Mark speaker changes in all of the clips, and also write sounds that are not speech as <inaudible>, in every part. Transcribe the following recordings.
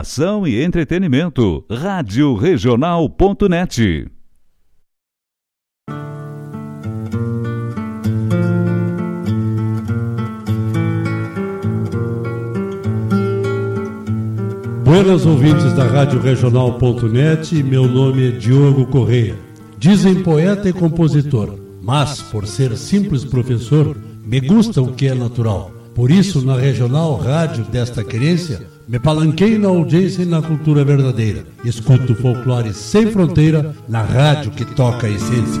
Speaker 1: Ação e entretenimento. Rádio Regional.net.
Speaker 2: Buenas ouvintes da Rádio Regional.net, meu nome é Diogo Correia. Dizem poeta e compositor, mas por ser simples professor, me gusta o que é natural. Por isso, na regional rádio desta querência, me palanquei na audiência e na cultura verdadeira. Escuto folclore sem fronteira na rádio que toca a essência.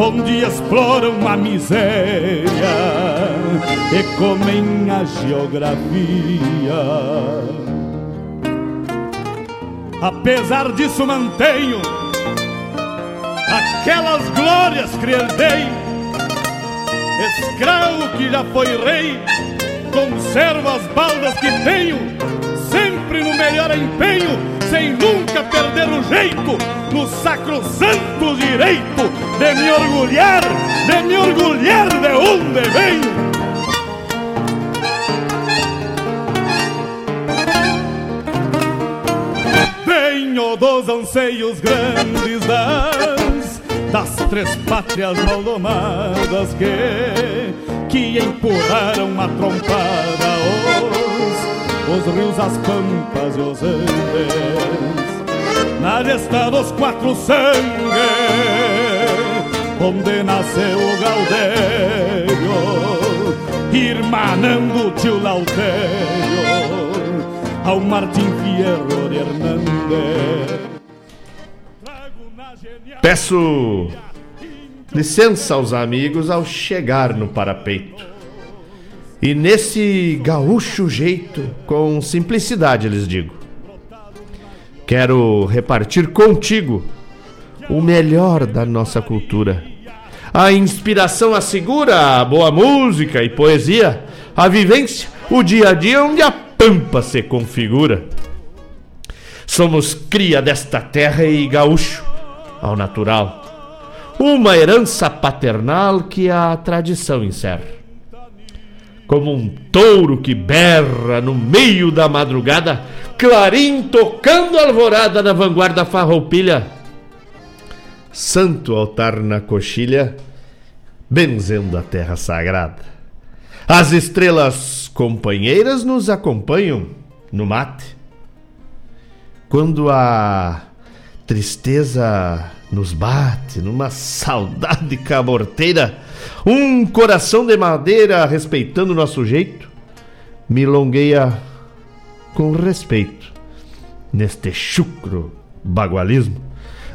Speaker 3: onde exploram a miséria e comem a geografia. Apesar disso, mantenho aquelas glórias que herdei. Escravo que já foi rei, conservo as baldas que tenho, sempre no melhor empenho, sem nunca perder o jeito, no sacrosanto direito de me orgulhar, de me orgulhar de onde venho. Venho dos anseios grandes das, das três pátrias maldomadas que, que empurraram a trompada os, os rios, as pampas e os andes na gesta dos quatro sangues, onde nasceu o Gaudério, irmanando o tio Lautério, ao Martim Fierro de Hernández.
Speaker 4: Peço licença aos amigos ao chegar no parapeito. E nesse gaúcho jeito, com simplicidade lhes digo: Quero repartir contigo o melhor da nossa cultura. A inspiração assegura a boa música e poesia, a vivência, o dia a dia onde a pampa se configura. Somos cria desta terra e gaúcho ao natural. Uma herança paternal que a tradição encerra. Como um touro que berra no meio da madrugada, clarim tocando alvorada na vanguarda farroupilha. Santo altar na coxilha, benzendo a terra sagrada. As estrelas companheiras nos acompanham no mate. Quando a tristeza nos bate numa saudade caborteira, um coração de madeira respeitando nosso jeito, milongueia com respeito neste chucro bagualismo.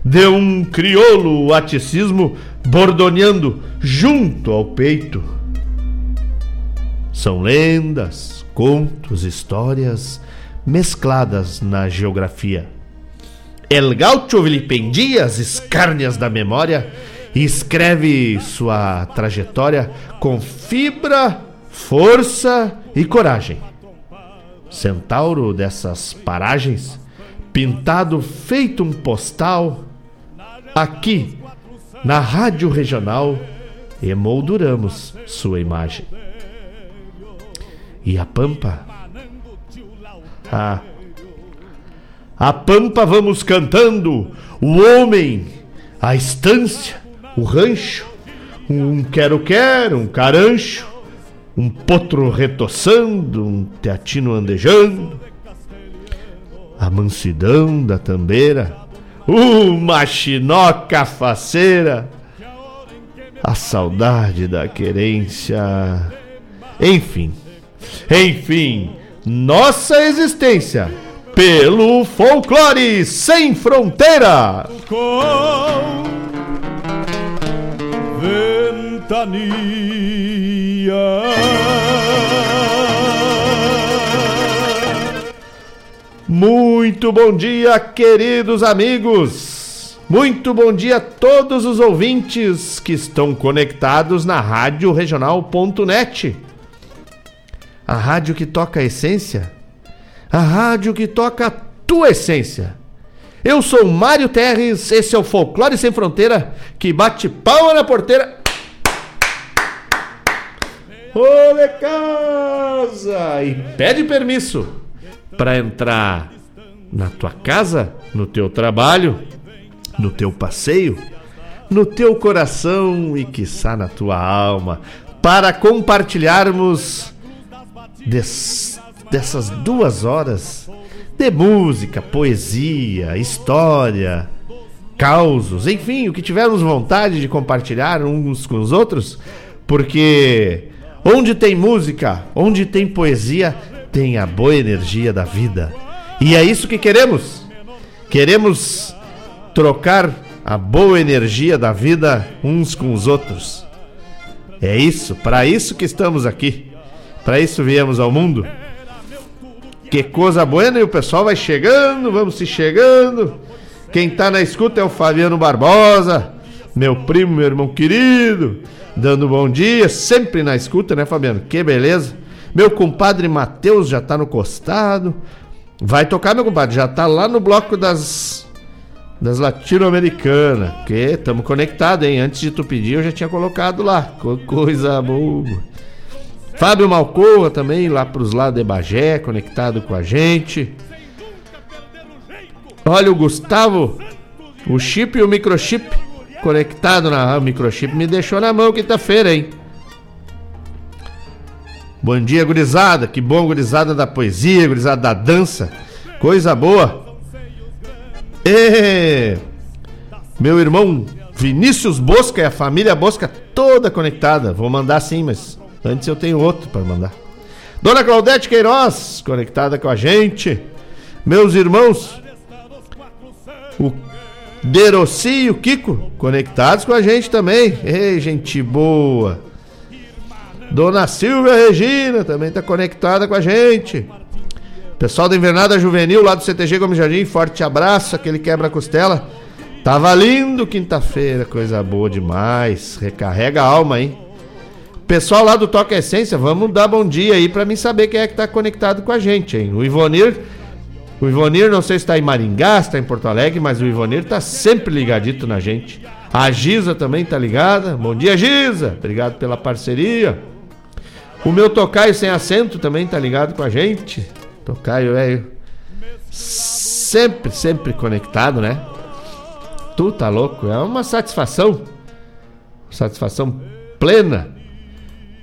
Speaker 4: De um crioulo aticismo bordoneando junto ao peito. São lendas, contos, histórias mescladas na geografia El Gaucho vilipendia as escárnias da memória e escreve sua trajetória com fibra, força e coragem. Centauro dessas paragens, pintado feito um postal, aqui na Rádio Regional emolduramos sua imagem. E a Pampa? Ah, a pampa vamos cantando, o homem, a estância, o rancho, um quero-quero, um carancho, um potro retoçando, um teatino andejando, a mansidão da tambeira, uma chinoca faceira, a saudade da querência, enfim, enfim, nossa existência pelo folclore sem fronteira.
Speaker 3: Com ventania.
Speaker 4: Muito bom dia, queridos amigos. Muito bom dia a todos os ouvintes que estão conectados na Rádio Regional.net. A rádio que toca a essência a rádio que toca a tua essência. Eu sou Mário Terres, esse é o Folclore Sem Fronteira, que bate palma na porteira. Ô de casa! E pede permisso para entrar na tua casa, no teu trabalho, no teu passeio, no teu coração e quiçá na tua alma, para compartilharmos des dessas duas horas de música, poesia, história, causos, enfim, o que tivermos vontade de compartilhar uns com os outros, porque onde tem música, onde tem poesia, tem a boa energia da vida. E é isso que queremos. Queremos trocar a boa energia da vida uns com os outros. É isso, para isso que estamos aqui. Para isso viemos ao mundo. Que coisa boa, e o pessoal vai chegando, vamos se chegando. Quem tá na escuta é o Fabiano Barbosa, meu primo, meu irmão querido, dando bom dia, sempre na escuta, né, Fabiano? Que beleza. Meu compadre Matheus já tá no costado. Vai tocar, meu compadre, já tá lá no bloco das das latino-americanas, que estamos conectados, hein? Antes de tu pedir, eu já tinha colocado lá. Coisa boa. Fábio Malcoa também, lá pros lados de Bagé, conectado com a gente. Olha o Gustavo, o chip e o microchip conectado na. Ah, microchip me deixou na mão quinta-feira, hein? Bom dia, gurizada. Que bom, gurizada da poesia, gurizada da dança. Coisa boa. E meu irmão Vinícius Bosca e a família Bosca toda conectada. Vou mandar sim, mas antes eu tenho outro para mandar. Dona Claudete Queiroz, conectada com a gente. Meus irmãos, o Deroci e o Kiko, conectados com a gente também. Ei, gente boa. Dona Silvia Regina também está conectada com a gente. Pessoal da Invernada Juvenil lá do CTG Gomes Jardim, forte abraço, aquele quebra-costela. Tava lindo quinta-feira, coisa boa demais. Recarrega a alma, hein? Pessoal lá do Toca Essência, vamos dar bom dia aí para mim saber quem é que tá conectado com a gente, hein? O Ivonir, o Ivonir não sei se tá em Maringá, se tá em Porto Alegre, mas o Ivonir tá sempre ligadito na gente. A Giza também tá ligada. Bom dia, Giza. Obrigado pela parceria. O meu tocaio sem acento também tá ligado com a gente. Tocaio velho. Sempre, sempre conectado, né? Tu tá louco? É uma satisfação. Satisfação plena.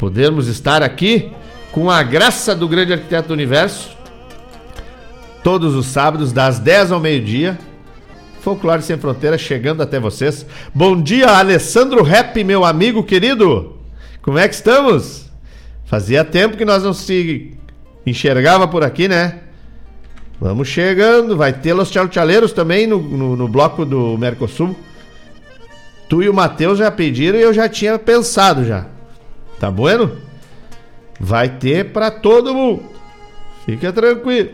Speaker 4: Podermos estar aqui com a graça do grande arquiteto do universo. Todos os sábados, das 10 ao meio-dia. Folclore Sem Fronteira chegando até vocês. Bom dia, Alessandro Rap, meu amigo querido. Como é que estamos? Fazia tempo que nós não se enxergava por aqui, né? Vamos chegando, vai ter Los Tchalchaleiros também no, no, no, bloco do Mercosul. Tu e o Matheus já pediram e eu já tinha pensado já. Tá bueno? Vai ter para todo mundo. Fica tranquilo.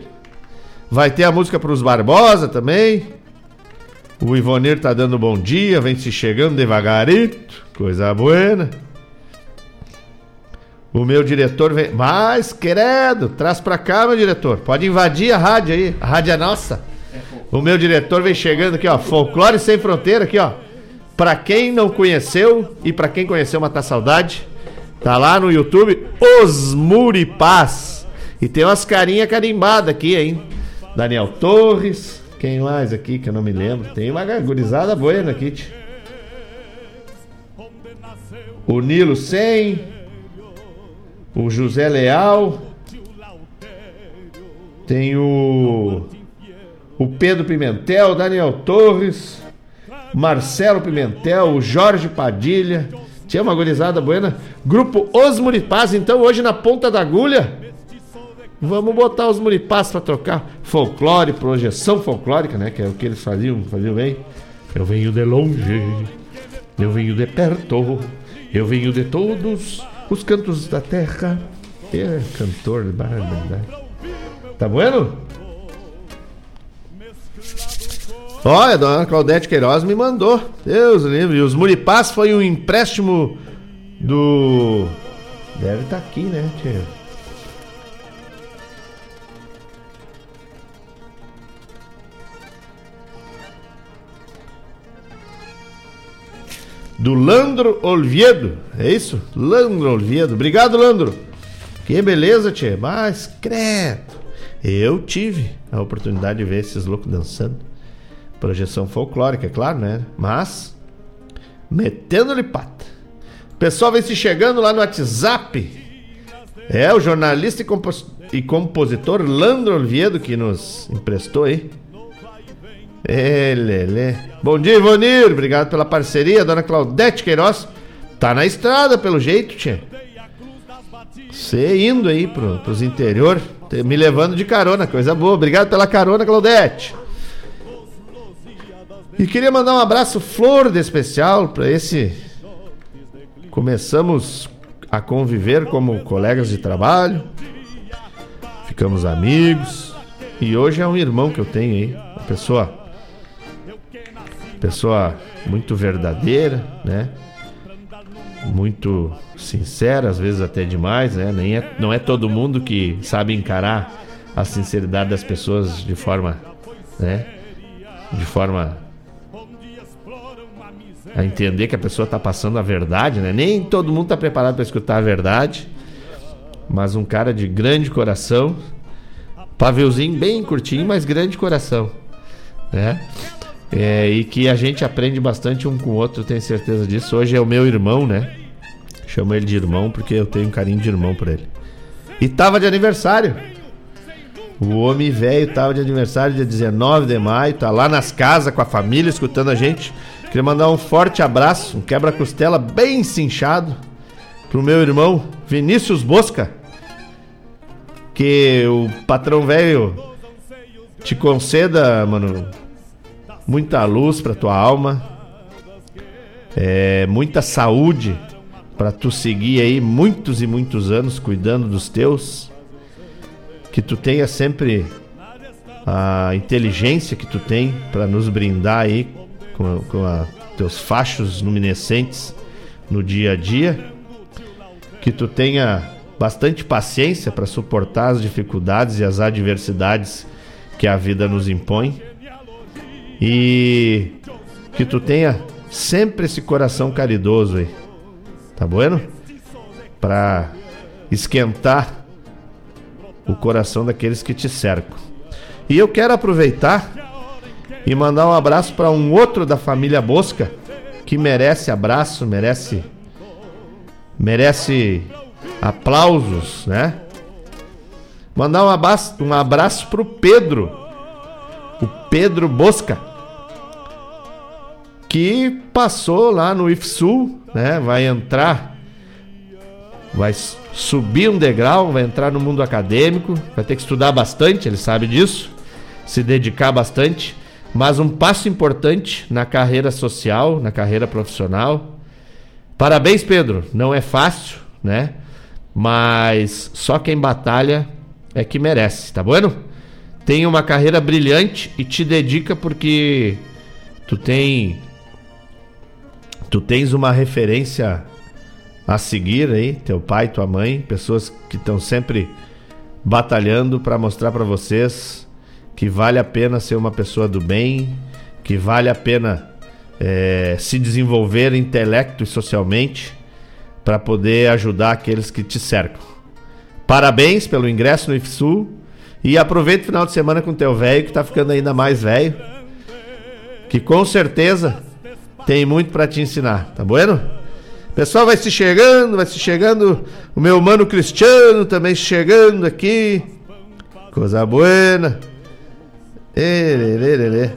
Speaker 4: Vai ter a música pros Barbosa também. O Ivonir tá dando bom dia, vem se chegando devagarito. Coisa buena. O meu diretor vem. Mas, querido, traz pra cá, meu diretor. Pode invadir a rádio aí. A rádio é nossa. O meu diretor vem chegando aqui, ó. Folclore Sem Fronteira, aqui, ó. Pra quem não conheceu e pra quem conheceu, matar saudade. Tá lá no YouTube, Os Muripás. E tem umas carinhas carimbadas aqui, hein? Daniel Torres. Quem mais aqui que eu não me lembro? Tem uma gurizada boa aqui. O Nilo 100 o José Leal, tem o, o Pedro Pimentel, Daniel Torres, Marcelo Pimentel, o Jorge Padilha. Tinha uma gorizada buena. Grupo Os Muripás, então hoje na ponta da agulha. Vamos botar os Muripás para trocar folclore, projeção folclórica, né? Que é o que eles faziam, faziam bem. Eu venho de longe, eu venho de perto, eu venho de todos os cantos da terra. É cantor de barbaridade. Tá bueno? Olha, a dona Claudete Queiroz me mandou. Deus livre. Os Muripás foi um empréstimo do. Deve estar tá aqui, né, tio? do Landro Olviedo. É isso? Landro Olviedo. Obrigado, Landro. Que beleza, tchê. Mas, credo. Eu tive a oportunidade de ver esses loucos dançando. Projeção folclórica, é claro, né? Mas, metendo-lhe pata. O pessoal vem se chegando lá no WhatsApp. É, o jornalista e, e compositor Landro Olviedo que nos emprestou aí. Elele. Bom dia, Ivonir. Obrigado pela parceria. Dona Claudete Queiroz. Tá na estrada, pelo jeito, tia. Você indo aí pro, pros interior, me levando de carona, coisa boa. Obrigado pela carona, Claudete. E queria mandar um abraço flor de especial para esse. Começamos a conviver como colegas de trabalho, ficamos amigos e hoje é um irmão que eu tenho aí, uma pessoa pessoa muito verdadeira, né? Muito sincera, às vezes até demais, né? Nem é, não é todo mundo que sabe encarar a sinceridade das pessoas de forma, né? De forma a entender que a pessoa está passando a verdade, né? Nem todo mundo está preparado para escutar a verdade, mas um cara de grande coração, paveuzinho bem curtinho, mas grande coração, né? É, e que a gente aprende bastante um com o outro, tenho certeza disso. Hoje é o meu irmão, né? Chamo ele de irmão porque eu tenho um carinho de irmão por ele. E tava de aniversário. O homem velho tava de aniversário dia 19 de maio, tá lá nas casas com a família escutando a gente. Queria mandar um forte abraço, um quebra-costela bem cinchado pro meu irmão Vinícius Bosca. Que o patrão velho te conceda, mano, muita luz pra tua alma, é, muita saúde para tu seguir aí muitos e muitos anos cuidando dos teus, que tu tenha sempre a inteligência que tu tem para nos brindar aí com, com a, teus fachos luminescentes no dia a dia, que tu tenha bastante paciência para suportar as dificuldades e as adversidades que a vida nos impõe e que tu tenha sempre esse coração caridoso aí. Tá bueno? Pra esquentar o coração daqueles que te cercam. E eu quero aproveitar e mandar um abraço para um outro da família Bosca que merece abraço, merece merece aplausos, né? Mandar um abraço, um abraço pro Pedro, o Pedro Bosca, que passou lá no IFSU, né? Vai entrar, vai subir um degrau, vai entrar no mundo acadêmico, vai ter que estudar bastante, ele sabe disso, se dedicar bastante, mas um passo importante na carreira social, na carreira profissional. Parabéns, Pedro. Não é fácil, né? Mas só quem batalha é que merece, tá bueno? Tem uma carreira brilhante e te dedica porque tu tem tu tens uma referência a seguir aí, teu pai, tua mãe, pessoas que estão sempre batalhando para mostrar para vocês que vale a pena ser uma pessoa do bem, que vale a pena é, se desenvolver intelecto e socialmente para poder ajudar aqueles que te cercam. Parabéns pelo ingresso no IFSU e aproveita o final de semana com teu velho que está ficando ainda mais velho, que com certeza tem muito para te ensinar, tá bueno? Pessoal vai se chegando, vai se chegando. O meu mano Cristiano também chegando aqui. Coisa boa.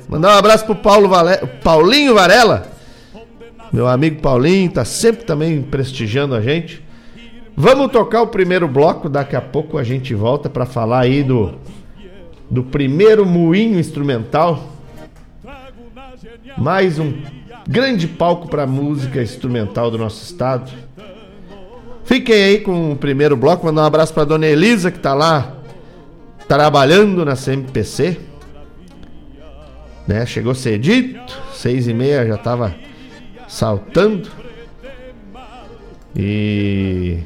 Speaker 4: Mandar um abraço pro Paulo Vale... Paulinho Varela. Meu amigo Paulinho, tá sempre também prestigiando a gente. Vamos tocar o primeiro bloco, daqui a pouco a gente volta para falar aí do do primeiro moinho instrumental. Mais um grande palco para música instrumental do nosso estado. Fiquem aí com o primeiro bloco, mandar um abraço para dona Elisa que tá lá trabalhando na CMPC. Né? Chegou cedito, seis e meia já tava saltando. E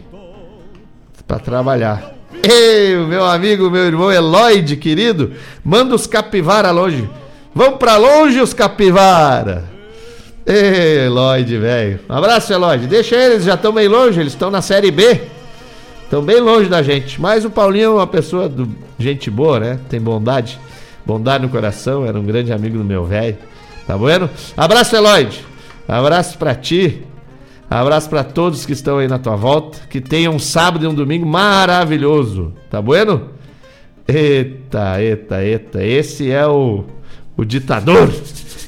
Speaker 4: para trabalhar. Ei, meu amigo, meu irmão Eloide, querido, manda os capivara longe. Vamos para longe os capivara. Ei, Lloyd, velho. Um abraço, Lloyd. Deixa eles, já estão bem longe, eles estão na Série B. Estão bem longe da gente. Mas o Paulinho é uma pessoa do gente boa, né? Tem bondade. Bondade no coração, era um grande amigo do meu velho. Tá bueno? Abraço, Eloide. Abraço para ti. Abraço para todos que estão aí na tua volta. Que tenham um sábado e um domingo maravilhoso. Tá bueno? Eita, eita, eita. Esse é o, o ditador.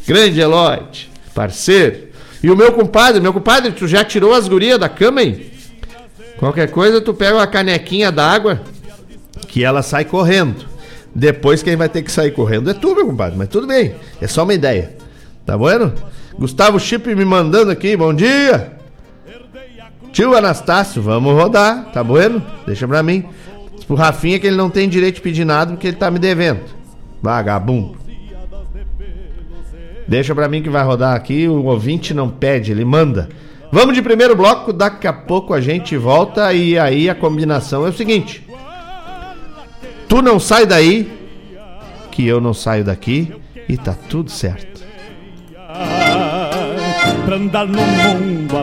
Speaker 4: Grande Eloide parceiro. E o meu compadre, meu compadre, tu já tirou as gurias da cama, hein? Qualquer coisa, tu pega uma canequinha d'água que ela sai correndo. Depois quem vai ter que sair correndo é tu, meu compadre, mas tudo bem. É só uma ideia. Tá bueno? Gustavo Chip me mandando aqui, bom dia. Tio Anastácio, vamos rodar, tá bueno? Deixa pra mim. Pro Rafinha que ele não tem direito de pedir nada porque ele tá me devendo. Vagabundo. Deixa para mim que vai rodar aqui. O ouvinte não pede, ele manda. Vamos de primeiro bloco, daqui a pouco a gente volta e aí a combinação é o seguinte: Tu não sai daí, que eu não saio daqui e tá tudo certo. Pra andar no mundo a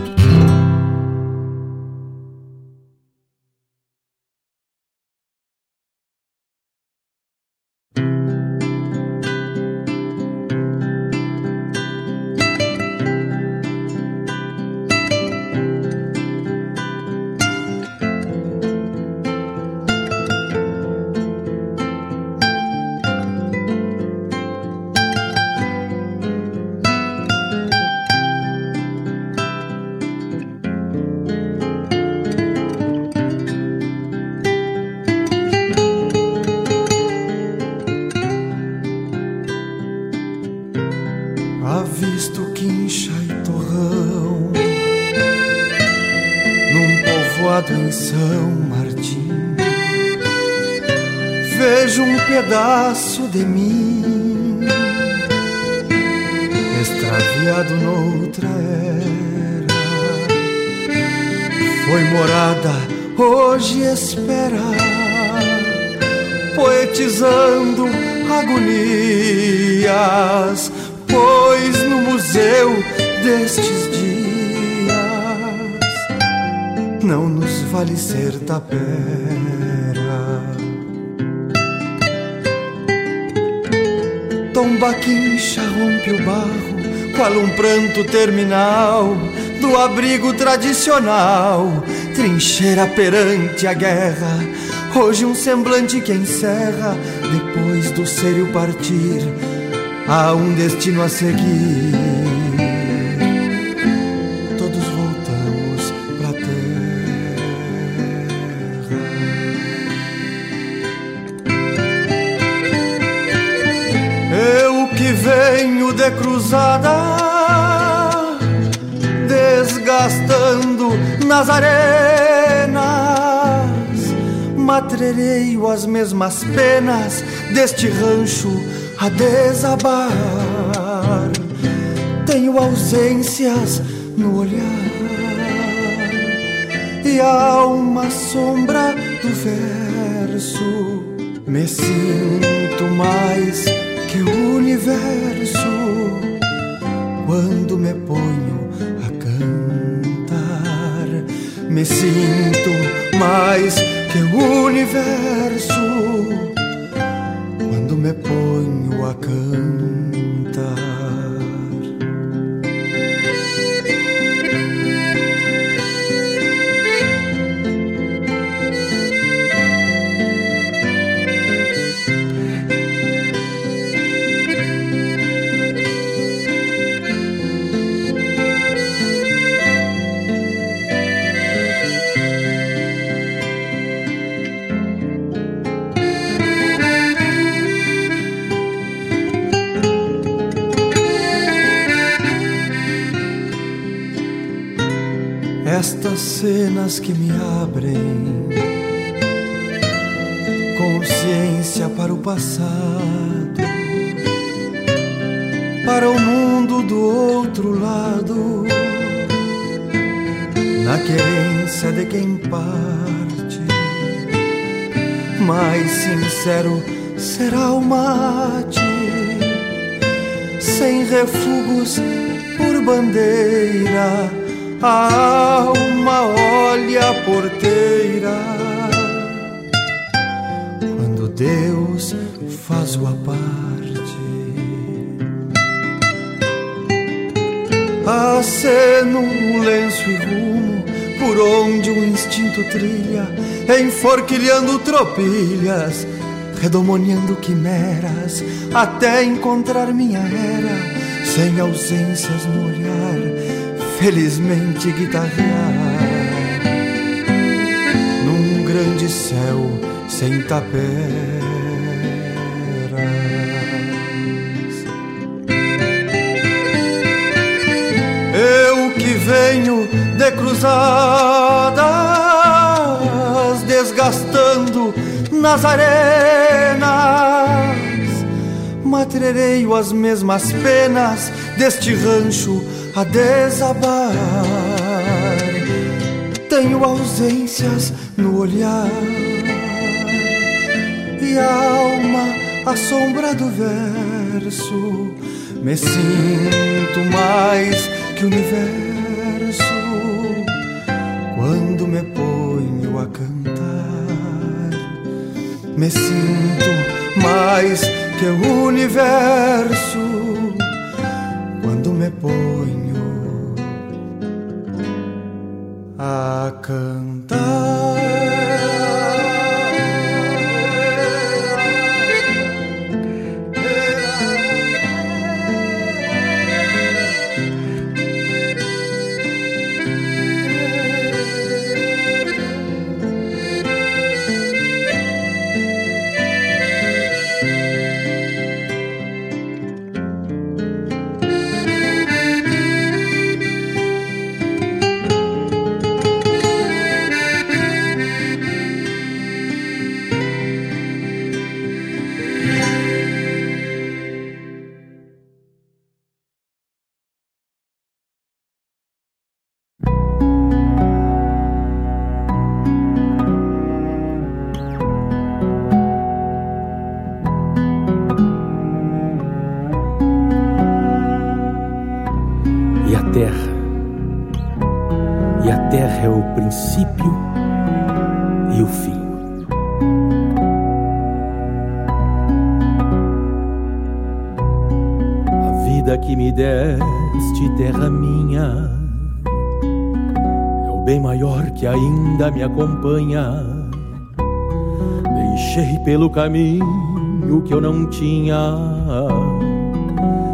Speaker 5: Terminal do abrigo tradicional, trincheira perante a guerra. Hoje um semblante que encerra, depois do sério partir, há um destino a seguir. Matrereio as mesmas penas deste rancho a desabar. Tenho ausências no olhar e há uma sombra do verso. Me sinto mais que o universo quando me ponho a cantar. Me sinto mais que o passado, para o mundo do outro lado, na querência de quem parte, mais sincero será o mate, sem refugos por bandeira a alma olha a porteira faz o parte. Aceno um lenço e rumo por onde o instinto trilha, enforquilhando tropilhas, redomoniando quimeras, até encontrar minha era, sem ausências no olhar felizmente guitarrear num grande céu sem taperas. Venho de cruzadas, desgastando nas arenas, matrereio as mesmas penas deste rancho a desabar. Tenho ausências no olhar e a alma a sombra do verso. Me sinto mais que o universo Me sinto mais que o universo me
Speaker 6: acompanha. Deixei pelo caminho que eu não tinha.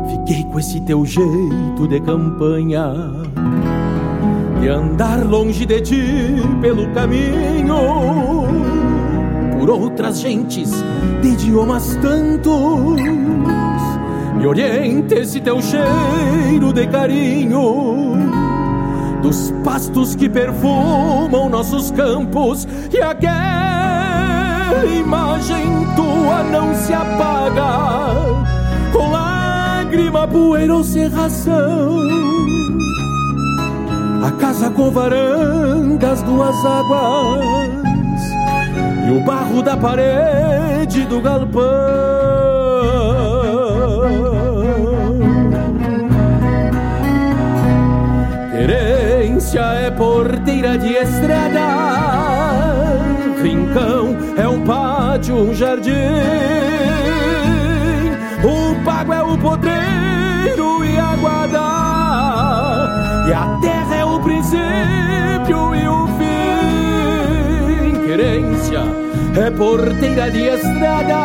Speaker 6: Fiquei com esse teu jeito de campanha. De andar longe de ti pelo caminho. Por outras gentes de idiomas tantos. Me orienta esse teu cheiro de carinho dos pastos que perfumam nossos campos e aquela imagem tua não se apaga com lágrima, poeira ou serração. A casa com varandas, duas águas e o barro da parede do galpão. Querência é porteira de estrada, rincão é um pátio, um jardim. O pago é o podreiro e a guarda, e a terra é o princípio e o fim. Querência é porteira de estrada,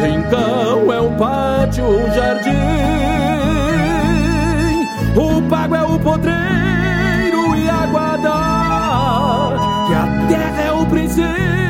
Speaker 6: rincão é um pátio, um jardim. O pago é o podreiro e a guarda, e a terra é o princípio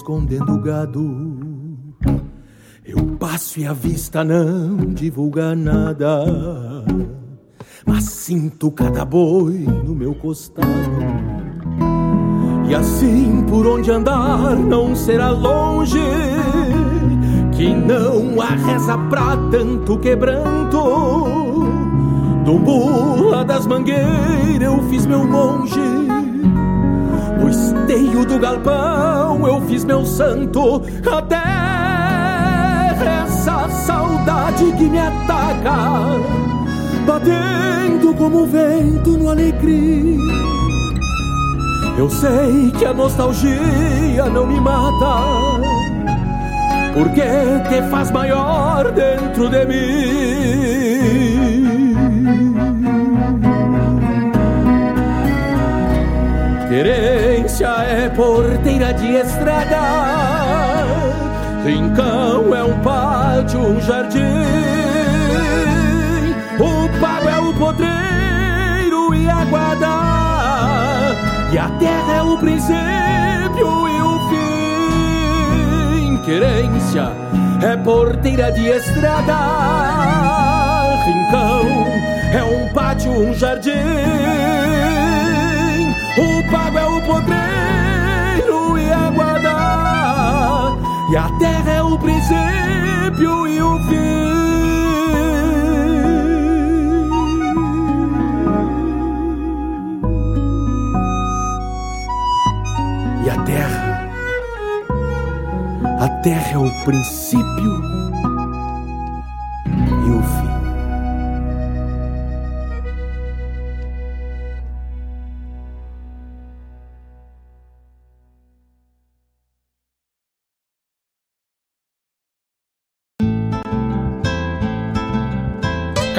Speaker 6: escondendo o gado. Eu passo e a vista não divulga nada, mas sinto cada boi no meu costado. E assim por onde andar não será longe, que não há reza pra tanto quebranto. Do bula das mangueiras eu fiz meu monge No esteio do galpão eu fiz meu santo. Até essa saudade que me ataca Batendo como vento no alegria. Eu sei que a nostalgia não me mata Porque te faz maior dentro de mim Querência é porteira de estrada, rincão é um pátio, um jardim. O pago é o podreiro e a guarda, e a terra é o princípio e o fim. Querência é porteira de estrada, rincão é um pátio, um jardim. O pago é o podreiro e a guarda, e a terra é o princípio e o fim. E a terra, a terra é o princípio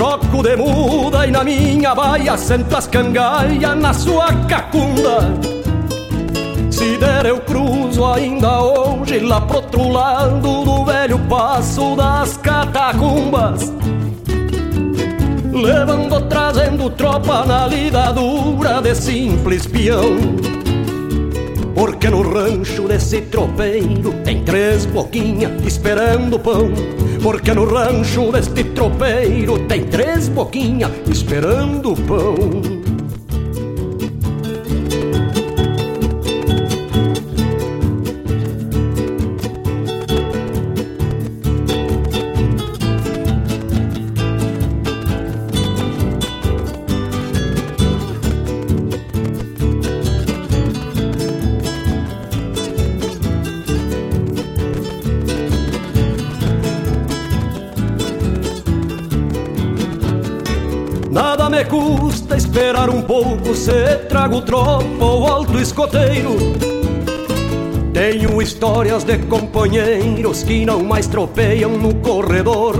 Speaker 7: Troco de muda e na minha baia sento as cangaias na sua cacunda. Se der eu cruzo ainda hoje lá pro outro lado do velho passo das catacumbas Levando, trazendo tropa na lida dura de simples peão Porque no rancho desse tropeiro tem três boquinhas esperando pão. Porque no rancho deste tropeiro tem três boquinhas esperando pão pouco Se trago tropa ou alto escoteiro. Tenho histórias de companheiros Que não mais tropeiam no corredor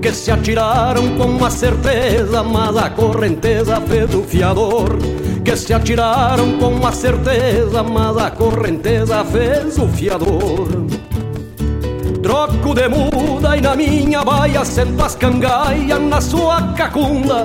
Speaker 7: Que se atiraram com a certeza Mas a correnteza fez o fiador. Que se atiraram com a certeza Mas a correnteza fez o fiador. Troco de muda e na minha baia sento as na sua cacunda.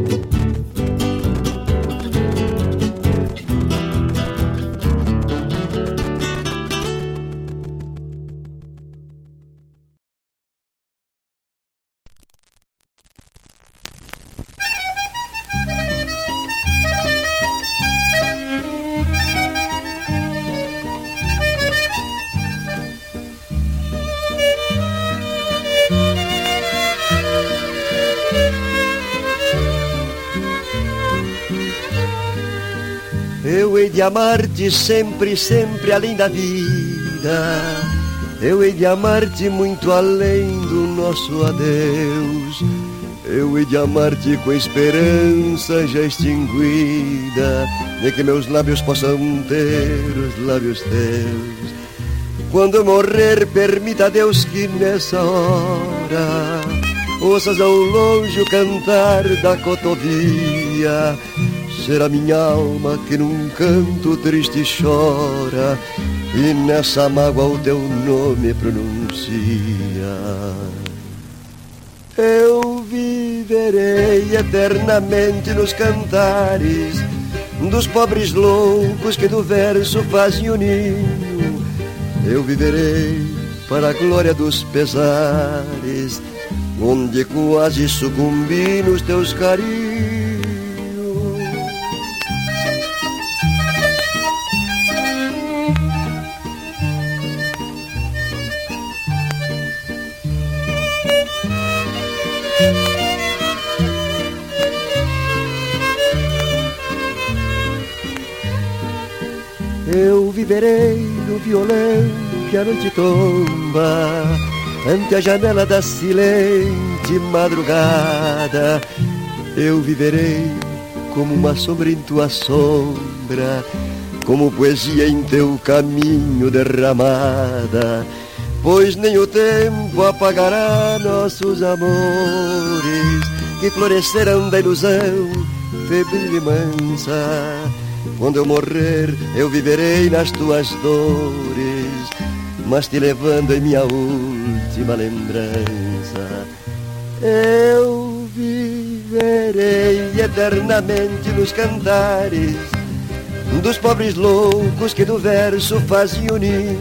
Speaker 8: De amar-te sempre, sempre além da vida. Eu hei de amar-te muito além do nosso adeus. Eu hei de amar-te com a esperança já extinguida de que meus lábios possam ter os lábios teus. Quando morrer, permita Deus que nessa hora ouças ao longe o cantar da cotovia. Será minha alma que num canto triste chora e nessa mágoa o teu nome pronuncia. Eu viverei eternamente nos cantares dos pobres loucos que do verso fazem o ninho. Eu viverei para a glória dos pesares, onde quase sucumbi nos teus carinhos. No violão que a noite tomba Ante a janela da silente madrugada. Eu viverei como uma sombra em tua sombra Como poesia em teu caminho derramada Pois nem o tempo apagará nossos amores Que florescerão da ilusão febril e mansa quando eu morrer, eu viverei nas tuas dores, mas te levando em minha última lembrança. Eu viverei eternamente nos cantares dos pobres loucos que do verso fazem o ninho.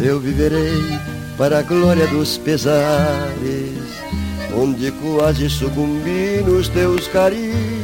Speaker 8: Eu viverei para a glória dos pesares, onde quase sucumbi nos teus carinhos.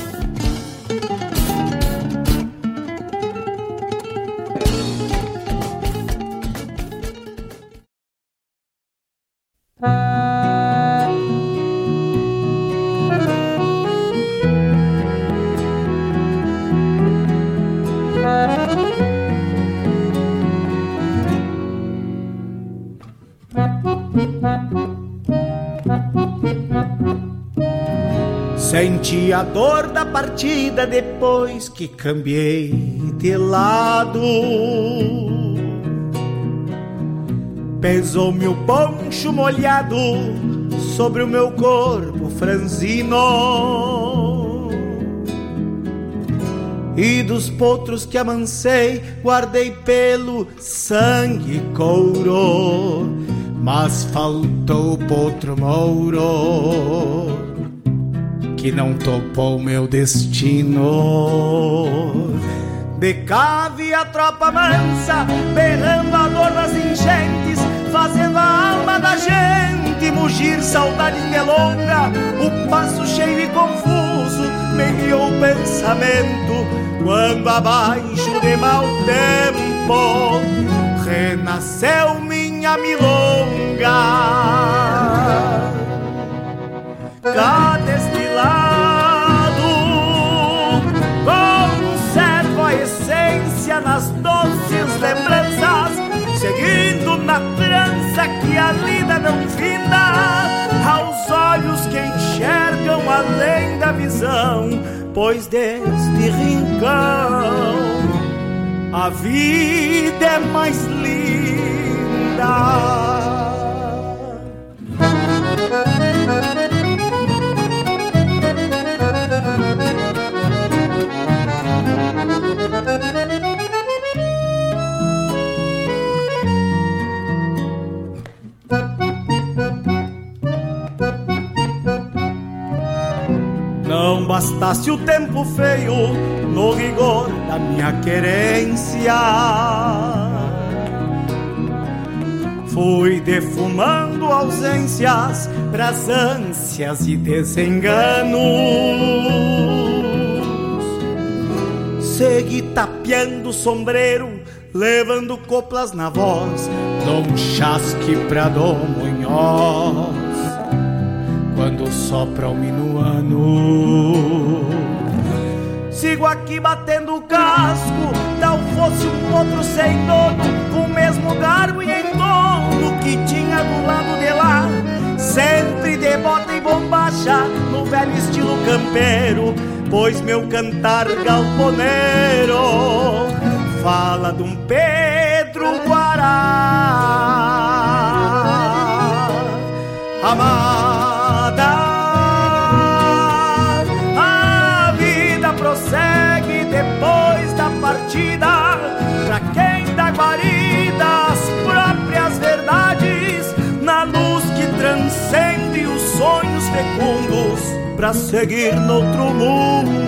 Speaker 9: A dor da partida depois que cambiei de lado. Pesou-me o poncho molhado sobre o meu corpo franzino. E dos potros que amansei, guardei pelo sangue couro. Mas faltou o potro mouro que não topou meu destino. De cave a tropa mansa, berrando a dor das enchentes, fazendo a alma da gente mugir saudade delonga. O passo cheio e confuso me guiou o pensamento, quando abaixo de mau tempo renasceu minha milonga. Que a lida não finda, aos olhos que enxergam além da visão, pois deste rincão a vida é mais linda. Não bastasse o tempo feio no rigor da minha querência. Fui defumando ausências pras ânsias e desenganos. Segui tapeando o sombreiro, levando coplas na voz, dou um chasque pra Dom Munhoz. Quando sopra o minuano, sigo aqui batendo o casco, tal fosse um outro sem dono, com o mesmo garbo e entorno que tinha do lado de lá. Sempre de bota e bombacha, no velho estilo campeiro, pois meu cantar galponeiro fala de um Pedro Guará. Amada, partida. Pra quem dá guarida as próprias verdades, na luz que transcende os sonhos fecundos, pra seguir noutro mundo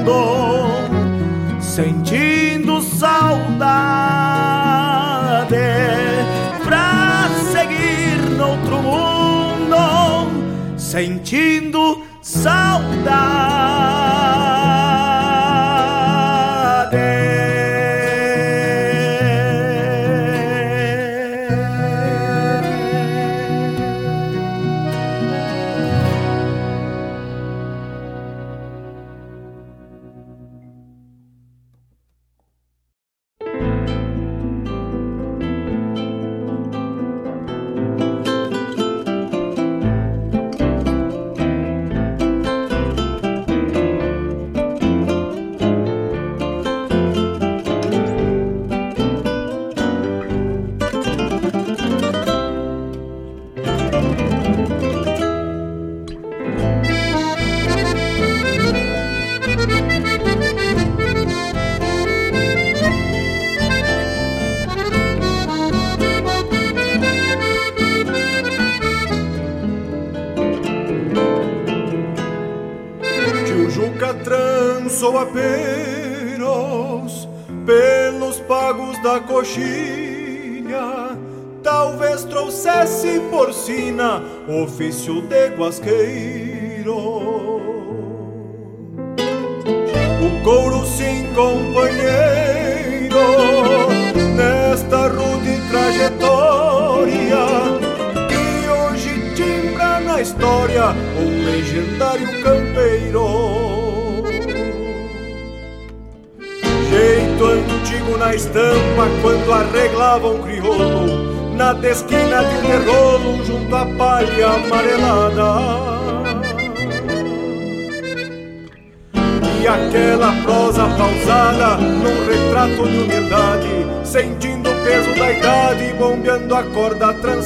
Speaker 5: corda trançada.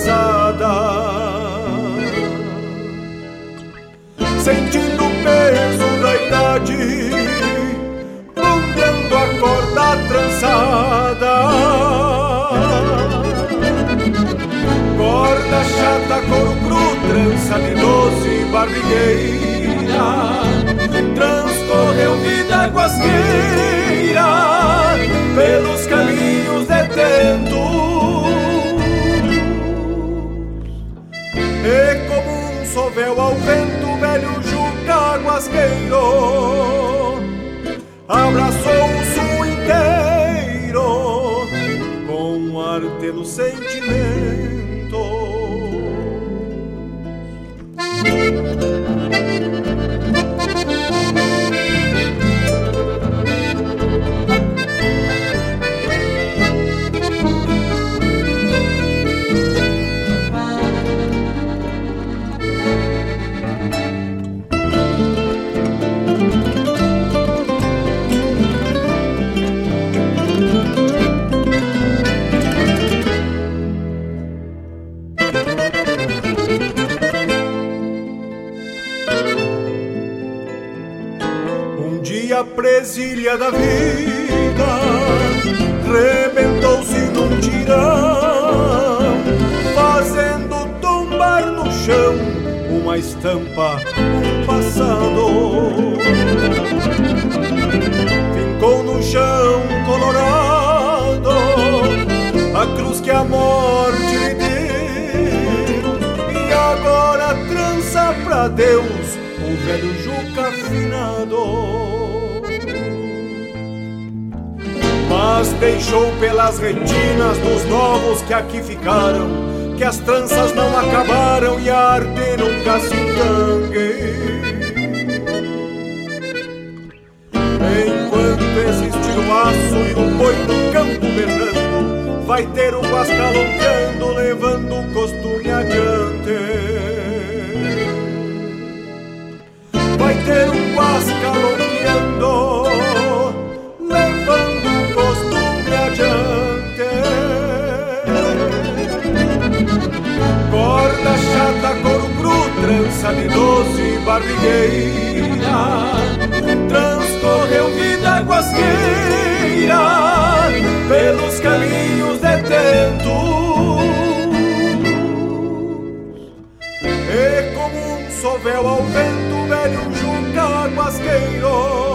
Speaker 5: Velho Juca afinado. Mas deixou pelas retinas dos novos que aqui ficaram que as tranças não acabaram e a arte nunca se engangue. Enquanto existir o aço e o boi no campo berrando, vai ter o guascalonteando levando o costume adiante. Ter um guascalonteando levando costume adiante. Corda chata, couro cru, trança de doce, barrigueira transcorreu vida guasqueira pelos caminhos detentos. E como um sovel ao vento, velho guasqueiro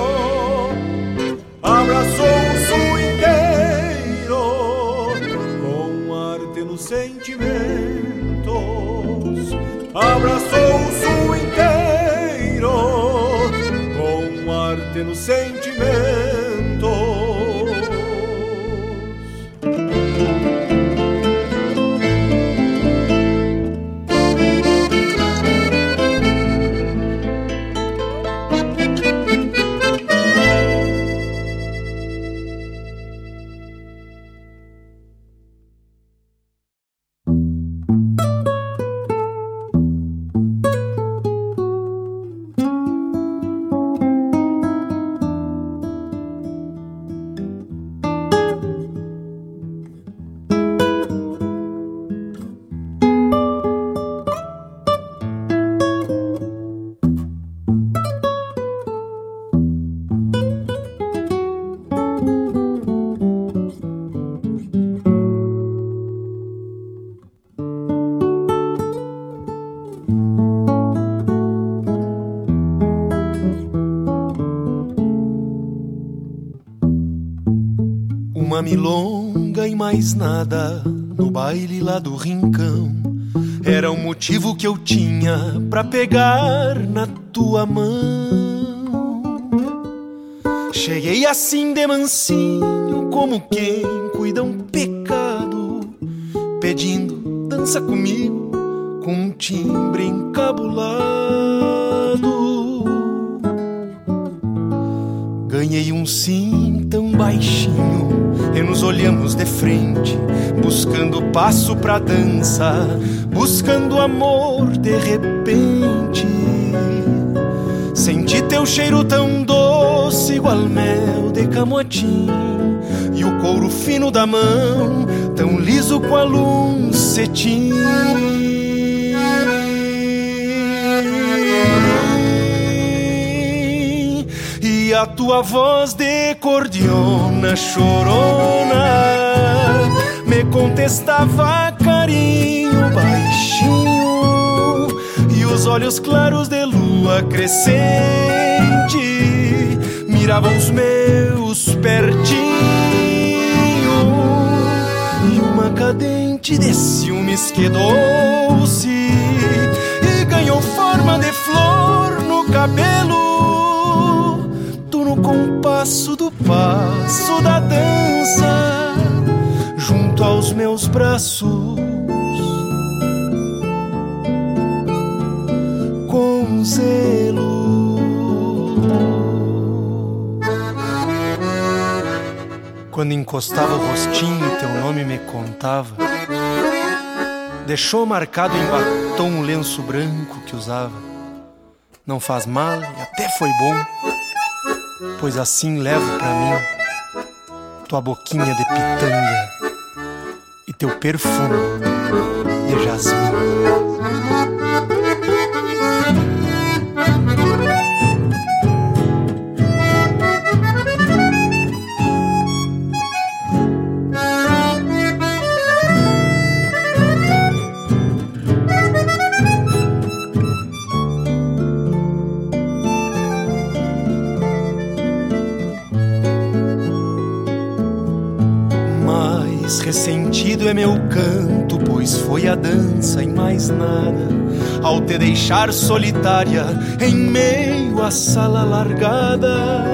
Speaker 5: abraçou o sul inteiro com arte nos sentimentos. Abraçou o sul inteiro com arte nos sentimentos.
Speaker 10: Mais nada no baile lá do rincão. Era o motivo que eu tinha pra pegar na tua mão. Cheguei assim de mansinho, como quem cuida um pecado, pedindo dança comigo com um timbre encabulado. Ganhei um sim baixinho e nos olhamos de frente, buscando passo pra dança, buscando amor de repente. Senti teu cheiro tão doce, igual mel de camotim, e o couro fino da mão, tão liso qual um cetim. E a tua voz de cordiona chorona. Me contestava carinho baixinho e os olhos claros de lua crescente miravam os meus pertinho e uma cadente de ciúmes quedou-se e ganhou forma de flor no cabelo compasso do passo da dança junto aos meus braços. Com zelo. Quando encostava o rostinho teu nome me contava. Deixou marcado em batom o lenço branco que usava. Não faz mal e até foi bom pois assim levo pra mim tua boquinha de pitanga e teu perfume de jasmim.
Speaker 5: Solitária em meio à sala largada.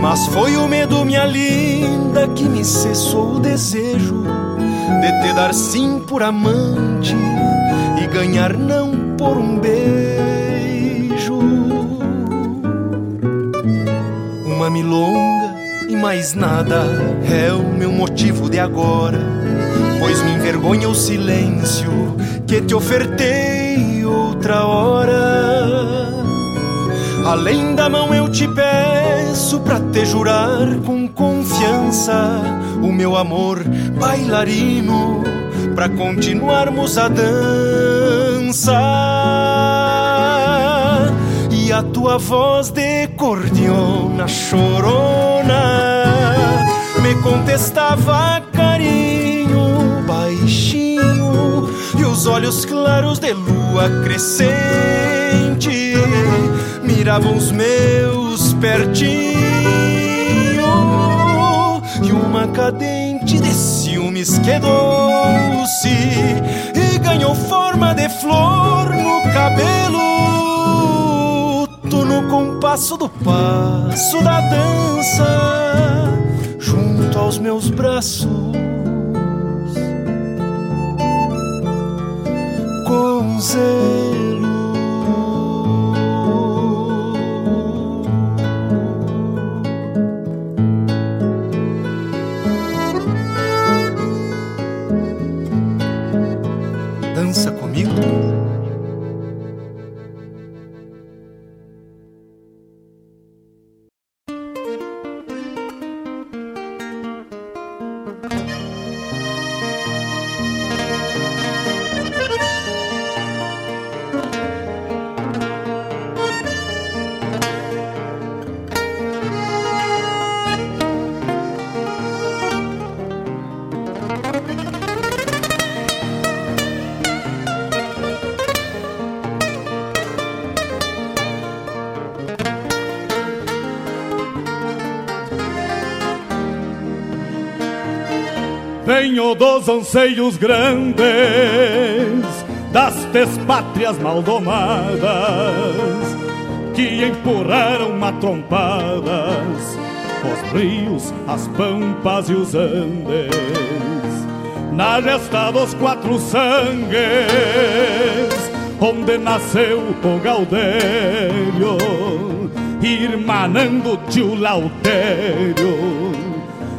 Speaker 5: Mas foi o medo, minha linda, que me cessou o desejo de te dar sim por amante e ganhar não por um beijo. Uma milonga e mais nada é o meu motivo de agora, pois me envergonha o silêncio que te ofertei outra hora. Além da mão eu te peço pra te jurar com confiança o meu amor bailarino pra continuarmos a dança. E a tua voz de cordiona chorona me contestava os olhos claros de lua crescente. Miravam os meus pertinho e uma cadente de ciúmes quedou-se e ganhou forma de flor no cabelo. No compasso do passo da dança junto aos meus braços com
Speaker 3: Dos anseios grandes das pátrias maldomadas que empurraram matrompadas os rios, as pampas e os andes. Na gesta dos quatro sangues onde nasceu o Gaudério irmanando tio Lautério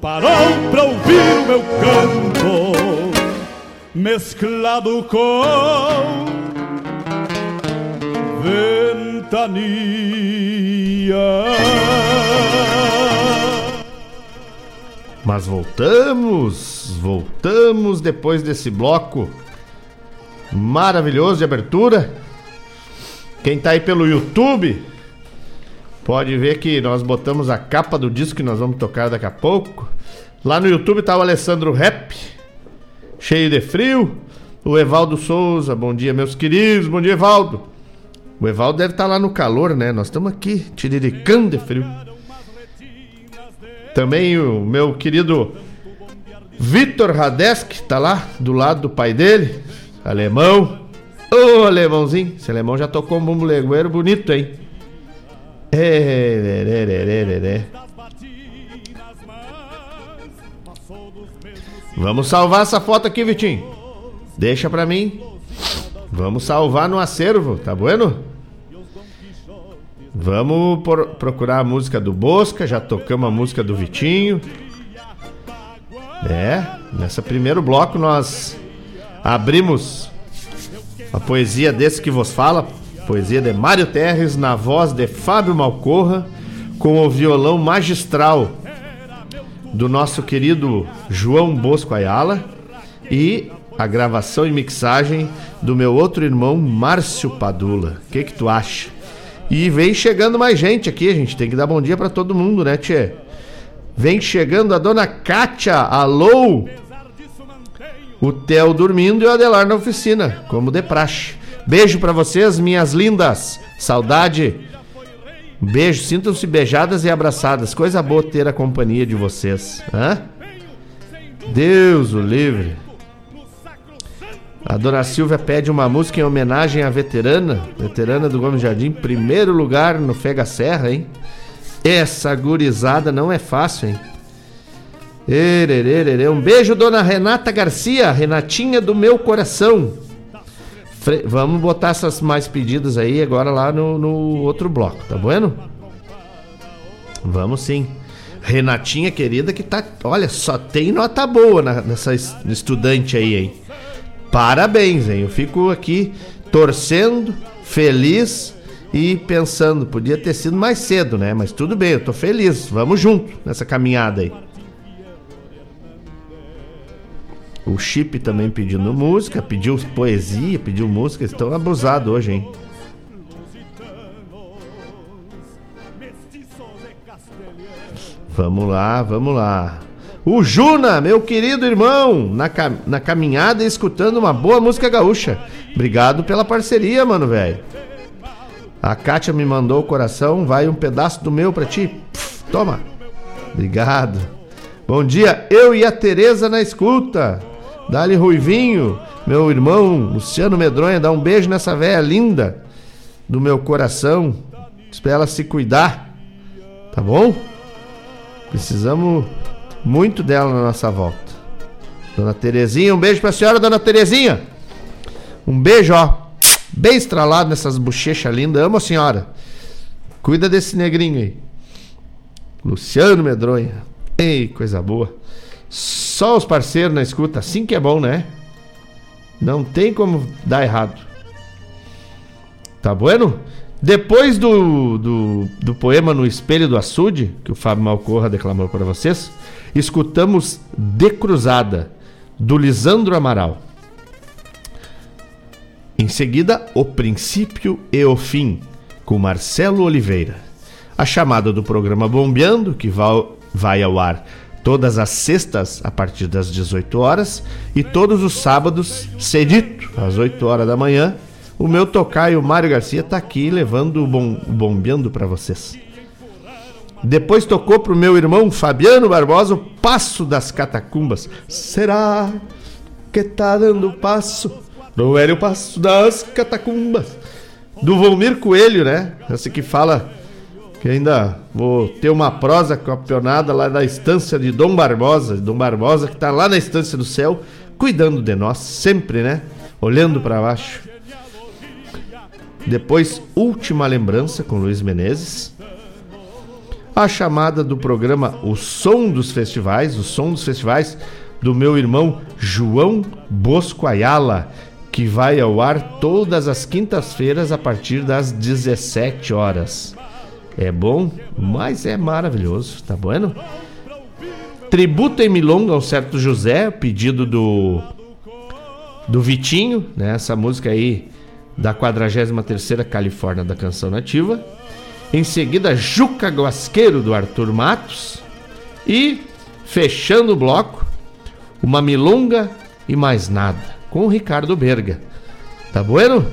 Speaker 3: parou pra ouvir o meu canto, mesclado com ventania.
Speaker 4: Mas voltamos, voltamos depois desse bloco maravilhoso de abertura. Quem tá aí pelo YouTube pode ver que nós botamos a capa do disco que nós vamos tocar daqui a pouco. Lá no YouTube tá o Alessandro Rap, cheio de frio. O Evaldo Souza, bom dia, meus queridos, bom dia, Evaldo. O Evaldo deve estar tá lá no calor, né? Nós estamos aqui, tiriricando de frio. Também o meu querido Vitor Radesk, tá lá do lado do pai dele, alemão. Ô, alemãozinho, esse alemão já tocou um bumbo legueiro bonito, hein? É, é, é, Vamos salvar essa foto aqui, Vitinho. Deixa pra mim. Vamos salvar no acervo, tá bueno? Vamos por, procurar a música do Bosca, já tocamos a música do Vitinho. É, nessa primeiro bloco nós abrimos a poesia desse que vos fala, poesia de Mário Terres na voz de Fábio Malcorra, com o violão magistral do nosso querido João Bosco Ayala e a gravação e mixagem do meu outro irmão, Márcio Padula. O que que tu acha? E vem chegando mais gente aqui, a gente tem que dar bom dia para todo mundo, né, Tchê? Vem chegando a dona Kátia, alô! O Theo dormindo e o Adelar na oficina, como de praxe. Beijo para vocês, minhas lindas. Saudade. Beijo, sintam-se beijadas e abraçadas. Coisa boa ter a companhia de vocês. Hã? Deus o livre. A dona Silvia pede uma música em homenagem à veterana, veterana do Gomes Jardim, primeiro lugar no Fega Serra, hein? Essa gurizada não é fácil, hein? Um beijo, dona Renata Garcia, Renatinha do meu coração. Fre Vamos botar essas mais pedidas aí agora lá no, no outro bloco, tá bueno? Vamos sim. Renatinha querida que tá. Olha, só tem nota boa na, nessa estudante aí, hein? Parabéns, hein? Eu fico aqui torcendo, feliz e pensando, podia ter sido mais cedo, né? Mas tudo bem, eu tô feliz. Vamos junto nessa caminhada aí. O Chip também pedindo música, pediu poesia, pediu música, estão abusados hoje, hein? Vamos lá, vamos lá. O Juna, meu querido irmão, na, cam na caminhada escutando uma boa música gaúcha. Obrigado pela parceria, mano, velho. A Kátia me mandou o coração, vai um pedaço do meu pra ti. Pff, toma. Obrigado. Bom dia, eu e a Tereza na escuta. Dali Ruivinho, meu irmão Luciano Medronha, dá um beijo nessa velha linda do meu coração. Espera ela se cuidar. Tá bom? Precisamos muito dela na nossa volta. Dona Terezinha, um beijo pra senhora, dona Terezinha. Um beijo, ó. Bem estralado nessas bochechas lindas. Amo a senhora. Cuida desse negrinho aí. Luciano Medronha. Ei, coisa boa. Só os parceiros na escuta, assim que é bom, né? Não tem como dar errado. Tá bueno? Depois do, do, do, poema No Espelho do Açude, que o Fábio Malcorra declamou para vocês, escutamos De Cruzada, do Lisandro Amaral. Em seguida, O Princípio e o Fim, com Marcelo Oliveira. A chamada do programa Bombeando, que vai, vai ao ar todas as sextas a partir das 18 horas e todos os sábados, cedito, às 8 horas da manhã, o meu tocaio Mário Garcia tá aqui levando o, bom, o bombeando para vocês. Depois tocou pro meu irmão Fabiano Barbosa o Passo das Catacumbas. Será que tá dando passo no velho Passo das Catacumbas? Do Volmir Coelho, né? Esse que fala que ainda vou ter uma prosa campeonada lá da estância de Dom Barbosa, Dom Barbosa que tá lá na estância do céu, cuidando de nós, sempre, né? Olhando para baixo. Depois, última lembrança com Luiz Menezes. A chamada do programa O Som dos Festivais, o Som dos Festivais, do meu irmão João Bosco Ayala, que vai ao ar todas as quintas-feiras a partir das 17 horas. É bom, mas é maravilhoso, tá bueno? Tributo em Milonga ao certo José, pedido do do Vitinho, né? Essa música aí da 43ª Califórnia da Canção Nativa. Em seguida, Juca Guasqueiro, do Arthur Matos. E, fechando o bloco, uma milonga e mais nada, com o Ricardo Berga. Tá bueno?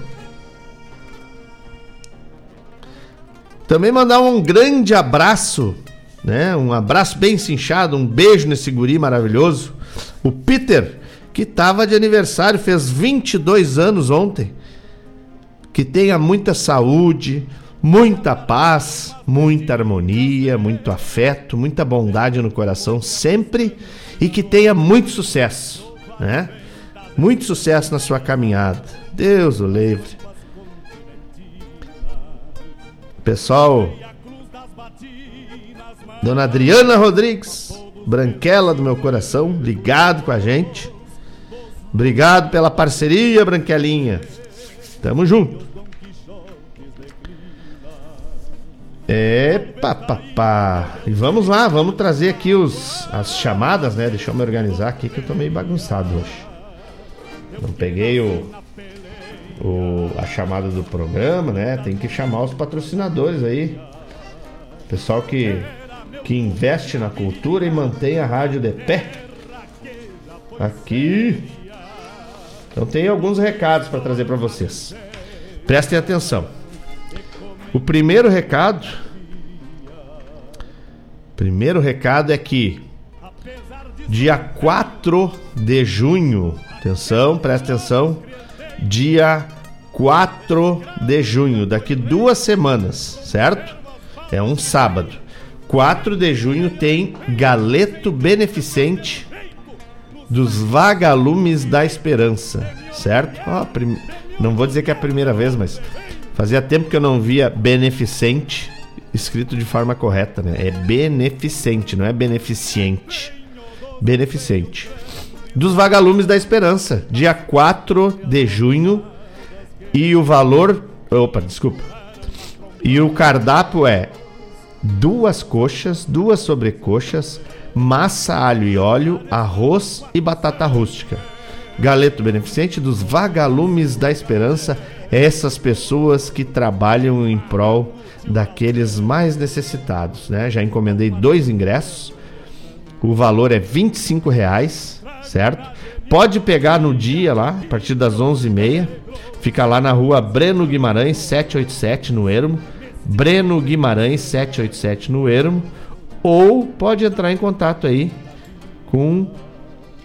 Speaker 4: Também mandar um grande abraço, né? Um abraço bem cinchado, um beijo nesse guri maravilhoso. O Peter, que tava de aniversário, fez 22 anos ontem que tenha muita saúde, muita paz, muita harmonia, muito afeto, muita bondade no coração sempre e que tenha muito sucesso, né? Muito sucesso na sua caminhada. Deus o livre. Pessoal, Dona Adriana Rodrigues, Branquela do meu coração, ligado com a gente. Obrigado pela parceria, Branquelinha. Tamo junto. É, pá, pá, pá. E vamos lá, vamos trazer aqui os, as chamadas, né? Deixa eu me organizar aqui que eu tô meio bagunçado hoje. Não peguei o, o, a chamada do programa, né? Tem que chamar os patrocinadores aí. Pessoal que, que investe na cultura e mantém a rádio de pé. Aqui. Então tem alguns recados para trazer para vocês. Prestem atenção. O primeiro recado. Primeiro recado é que dia 4 de junho, atenção, presta atenção, dia 4 de junho, daqui duas semanas, certo? É um sábado. 4 de junho tem Galeto Beneficente dos Vagalumes da Esperança, certo? Ó, prim... Não vou dizer que é a primeira vez, mas fazia tempo que eu não via Beneficente escrito de forma correta, né? É beneficente, não é beneficiente. Beneficente. Dos Vagalumes da Esperança, dia 4 de junho. E o valor. Opa, desculpa. E o cardápio é duas coxas, duas sobrecoxas, massa, alho e óleo, arroz e batata rústica. Galeto Beneficente dos Vagalumes da Esperança, essas pessoas que trabalham em prol daqueles mais necessitados, né? Já encomendei dois ingressos, o valor é 25 reais, certo? Pode pegar no dia lá, a partir das 11h30, fica lá na rua Breno Guimarães 787 no Ermo, Breno Guimarães 787 no Ermo, ou pode entrar em contato aí com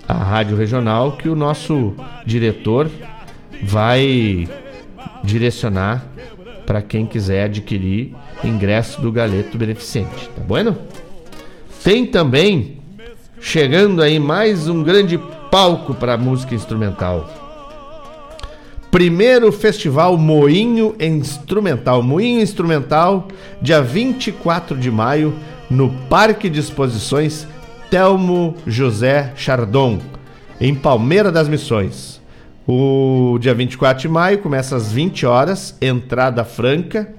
Speaker 4: a Rádio Regional que o nosso diretor vai direcionar para quem quiser adquirir ingresso do Galeto Beneficente, tá bueno? Tem também chegando aí mais um grande palco para música instrumental. Primeiro Festival Moinho Instrumental, Moinho Instrumental, dia 24 de maio, no Parque de Exposições Telmo José Chardon, em Palmeira das Missões. O dia 24 de maio começa às 20 horas, entrada franca.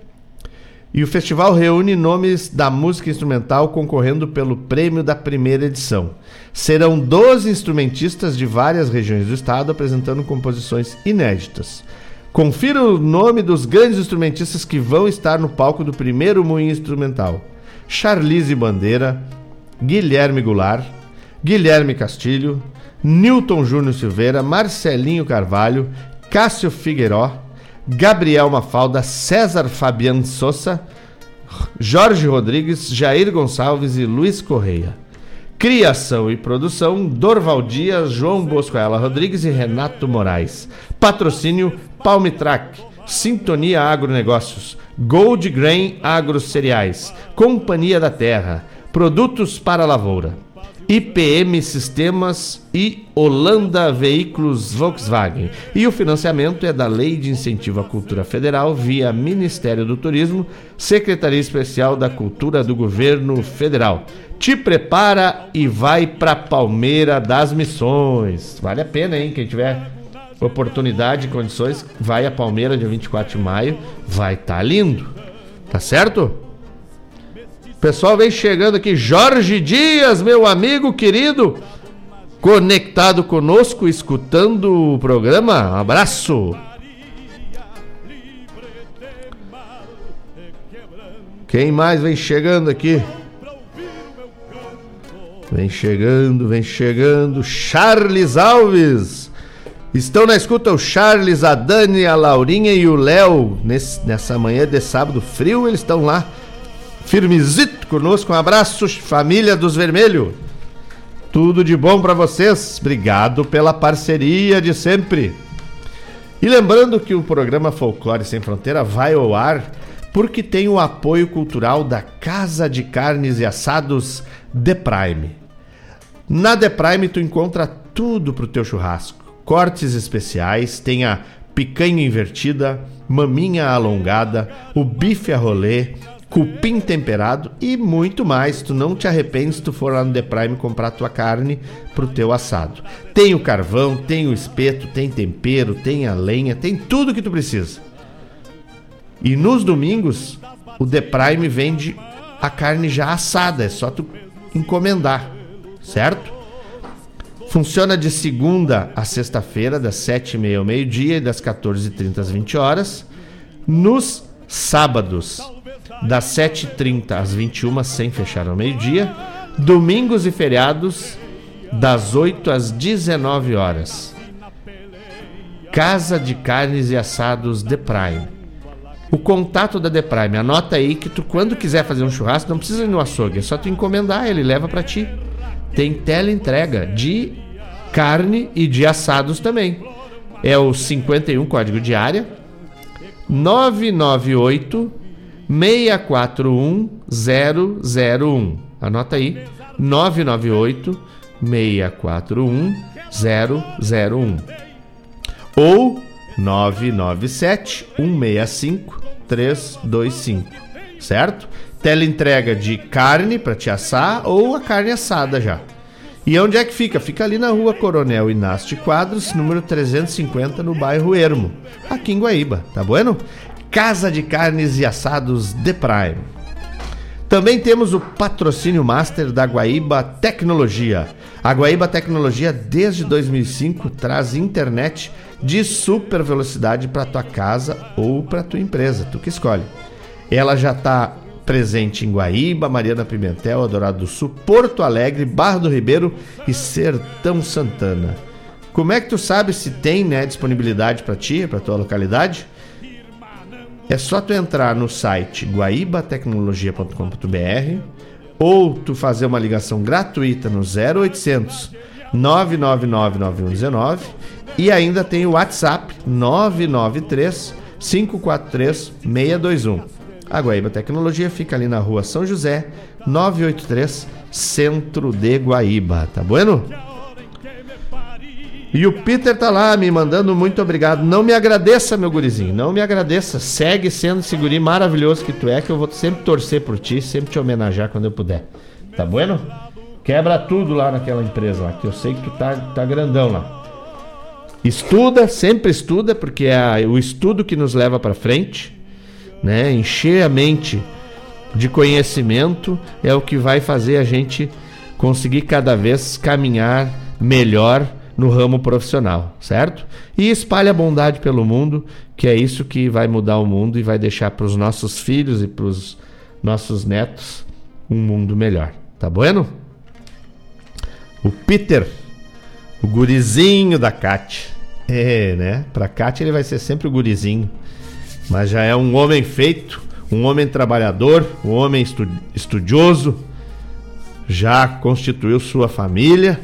Speaker 4: E o festival reúne nomes da música instrumental concorrendo pelo prêmio da primeira edição. Serão 12 instrumentistas de várias regiões do estado apresentando composições inéditas. Confira o nome dos grandes instrumentistas que vão estar no palco do primeiro Moinho Instrumental: Charlize Bandeira, Guilherme Goulart, Guilherme Castilho, Newton Júnior Silveira, Marcelinho Carvalho, Cássio Figueiró, Gabriel Mafalda, César Fabiano Souza, Jorge Rodrigues, Jair Gonçalves e Luiz Correia. Criação e produção: Dorval Dias, João Bosco Rodrigues e Renato Moraes. Patrocínio: Palmitrack, Sintonia Agronegócios, Gold Grain Agro Cereais, Companhia da Terra, Produtos para a Lavoura. IPM Sistemas e Holanda Veículos Volkswagen. E o financiamento é da Lei de Incentivo à Cultura Federal via Ministério do Turismo, Secretaria Especial da Cultura do Governo Federal. Te prepara e vai para Palmeira das Missões. Vale a pena, hein? Quem tiver oportunidade e condições, vai a Palmeira dia 24 de maio, vai estar tá lindo. Tá certo? Pessoal vem chegando aqui, Jorge Dias, meu amigo querido, conectado conosco, escutando o programa. Um abraço. Quem mais vem chegando aqui? Vem chegando, vem chegando. Charles Alves. Estão na escuta o Charles, a Dani, a Laurinha e o Léo. Nessa manhã de sábado frio, eles estão lá firmezito conosco. Um abraço, família dos Vermelho. Tudo de bom para vocês. Obrigado pela parceria de sempre. E lembrando que o programa Folclore Sem Fronteira vai ao ar porque tem o apoio cultural da Casa de Carnes e Assados The Prime. Na The Prime tu encontra tudo pro teu churrasco. Cortes especiais, tem a picanha invertida, maminha alongada, o bife a rolê, cupim temperado e muito mais. Tu não te arrependes se tu for lá no The Prime comprar tua carne pro teu assado. Tem o carvão, tem o espeto, tem tempero, tem a lenha, tem tudo que tu precisa. E nos domingos, o The Prime vende a carne já assada, é só tu encomendar, certo? Funciona de segunda a sexta-feira, das 7h30 ao meio-dia e das 14h30 às 20 horas. Nos sábados, das 7h30 às 21 sem fechar ao meio-dia. Domingos e feriados, das 8 às 19 horas. Casa de Carnes e Assados The Prime. O contato da The Prime, anota aí que tu quando quiser fazer um churrasco, não precisa ir no açougue, é só tu encomendar, ele leva para ti. Tem teleentrega de carne e de assados também. É o 51 código de área 998 641 001. Anota aí. 998 641 001. Ou 997 165 325. Certo? Teleentrega de carne para te assar ou a carne assada já. E onde é que fica? Fica ali na rua Coronel Inácio de Quadros, número 350, no bairro Ermo, aqui em Guaíba, tá bueno? Casa de Carnes e Assados The Prime. Também temos o patrocínio master da Guaíba Tecnologia. A Guaíba Tecnologia, desde 2005, traz internet de super velocidade para tua casa ou para tua empresa, tu que escolhe. Ela já está presente em Guaíba, Mariana Pimentel, Adorado do Sul, Porto Alegre, Barra do Ribeiro e Sertão Santana. Como é que tu sabe se tem né, disponibilidade para ti, para tua localidade? É só tu entrar no site guaibatecnologia.com.br ou tu fazer uma ligação gratuita no 0800 999 9119 e ainda tem o WhatsApp 993 543 621. A Guaíba Tecnologia fica ali na rua São José, 983, centro de Guaíba. Tá bueno? E o Peter tá lá me mandando muito obrigado. Não me agradeça, meu gurizinho. Não me agradeça. Segue sendo esse guri maravilhoso que tu é, que eu vou sempre torcer por ti, sempre te homenagear quando eu puder. Tá bueno? Quebra tudo lá naquela empresa lá, que eu sei que tu tá, tá grandão lá. Estuda, sempre estuda, porque é o estudo que nos leva para frente né? Encher a mente de conhecimento é o que vai fazer a gente conseguir cada vez caminhar melhor no ramo profissional, certo? E espalhe a bondade pelo mundo, que é isso que vai mudar o mundo e vai deixar para os nossos filhos e para os nossos netos um mundo melhor. Tá bueno? O Peter, o gurizinho da Cat. É, né? Pra Cat ele vai ser sempre o gurizinho mas já é um homem feito, um homem trabalhador, um homem estu estudioso, já constituiu sua família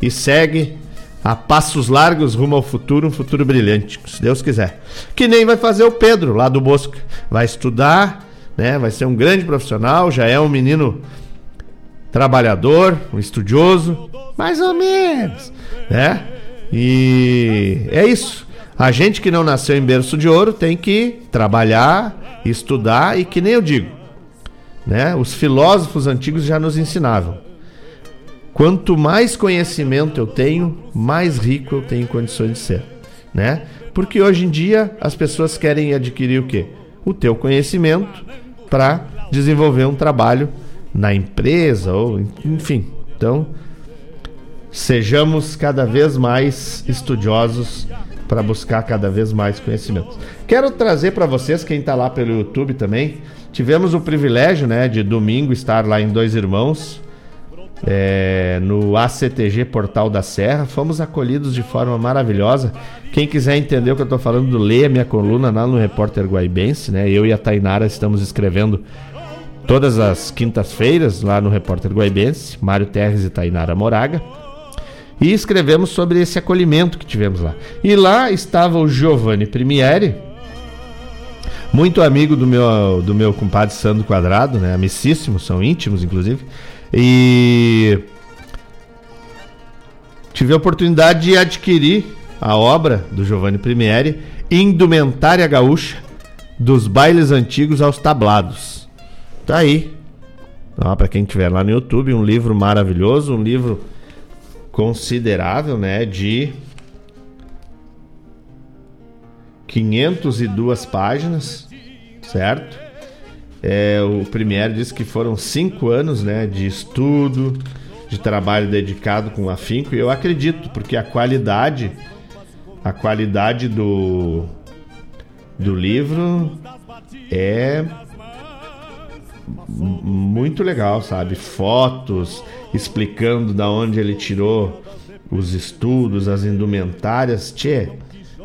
Speaker 4: e segue a passos largos rumo ao futuro, um futuro brilhante, se Deus quiser. Que nem vai fazer o Pedro lá do Bosco, vai estudar, né? Vai ser um grande profissional, já é um menino trabalhador, um estudioso, mais ou menos, né? E é isso. A gente que não nasceu em berço de ouro tem que trabalhar, estudar e que nem eu digo, né? Os filósofos antigos já nos ensinavam. Quanto mais conhecimento eu tenho, mais rico eu tenho condições de ser, né? Porque hoje em dia as pessoas querem adquirir o quê? O teu conhecimento para desenvolver um trabalho na empresa ou enfim. Então, sejamos cada vez mais estudiosos para buscar cada vez mais conhecimentos. Quero trazer para vocês, quem está lá pelo YouTube também, tivemos o privilégio né, de domingo estar lá em Dois Irmãos, é, no ACTG Portal da Serra. Fomos acolhidos de forma maravilhosa. Quem quiser entender o que eu estou falando, leia minha coluna lá no Repórter Guaibense. Né? Eu e a Tainara estamos escrevendo todas as quintas-feiras lá no Repórter Guaibense, Mário Terres e Tainara Moraga. E escrevemos sobre esse acolhimento que tivemos lá. E lá estava o Giovanni Primieri, muito amigo do meu, do meu compadre Sandro Quadrado, né? Amicíssimo, são íntimos, inclusive. E tive a oportunidade de adquirir a obra do Giovanni Primieri, Indumentária Gaúcha, dos bailes antigos aos tablados. Tá aí. Então, para quem estiver lá no YouTube, um livro maravilhoso, um livro considerável, né, de 502 páginas, certo? É, o Premier disse que foram cinco anos, né, de estudo, de trabalho dedicado com afinco e eu acredito, porque a qualidade a qualidade do do livro é muito legal, sabe? Fotos explicando da onde ele tirou os estudos, as indumentárias, tchê,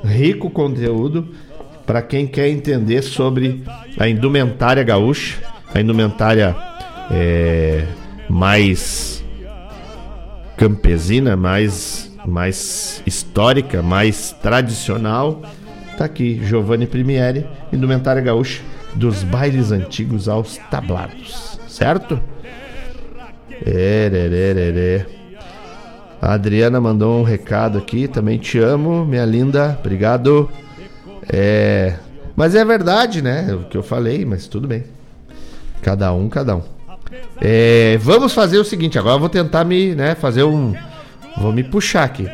Speaker 4: rico conteúdo para quem quer entender sobre a indumentária gaúcha, a indumentária é, mais campesina, mais, mais histórica, mais tradicional. Tá aqui, Giovanni Primieri, Indumentária Gaúcha, dos bailes antigos aos tablados, certo? Ererererê. A Adriana mandou um recado aqui, também te amo, minha linda, obrigado. É, mas é verdade, né? O que eu falei, mas tudo bem. Cada um, cada um. É, vamos fazer o seguinte, agora eu vou tentar me, né, fazer um, vou me puxar aqui.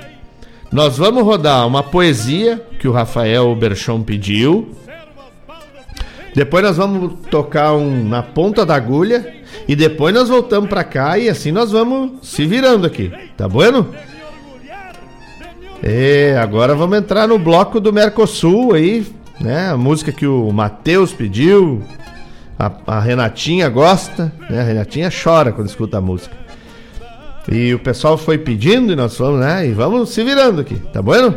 Speaker 4: Nós vamos rodar uma poesia que o Rafael Berchon pediu. Depois nós vamos tocar um na ponta da agulha e depois nós voltamos para cá e assim nós vamos se virando aqui. Tá bueno? É, agora vamos entrar no bloco do Mercosul aí, né? A música que o Matheus pediu, a, a, Renatinha gosta, né? A Renatinha chora quando escuta a música. E o pessoal foi pedindo e nós fomos, né? E vamos se virando aqui, tá bueno?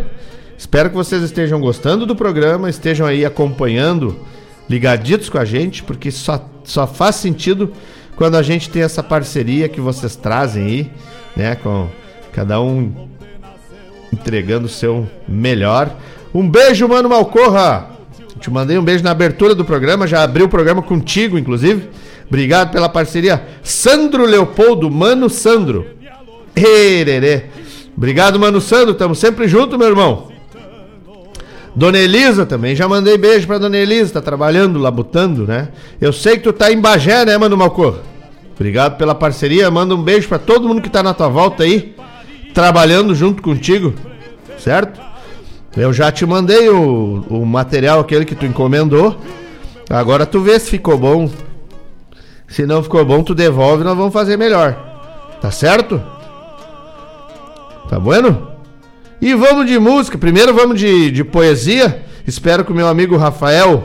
Speaker 4: Espero que vocês estejam gostando do programa, estejam aí acompanhando, ligaditos com a gente, porque só, só faz sentido quando a gente tem essa parceria que vocês trazem aí, né? Com cada um entregando o seu melhor. Um beijo, mano Malcorra! Te mandei um beijo na abertura do programa, já abri o programa contigo, inclusive. Obrigado pela parceria. Sandro Leopoldo, Mano Sandro. Hererê. Obrigado, Mano Sandro. Tamo sempre junto, meu irmão. Dona Elisa também, já mandei beijo pra Dona Elisa, tá trabalhando, labutando, né? Eu sei que tu tá em Bagé, né, Mano Malcor? Obrigado pela parceria, manda um beijo para todo mundo que tá na tua volta aí, trabalhando junto contigo, certo? Eu já te mandei o, o material aquele que tu encomendou. Agora tu vê se ficou bom. Se não ficou bom, tu devolve nós vamos fazer melhor. Tá certo? Tá bueno? E vamos de música. Primeiro vamos de, de poesia. Espero que o meu amigo Rafael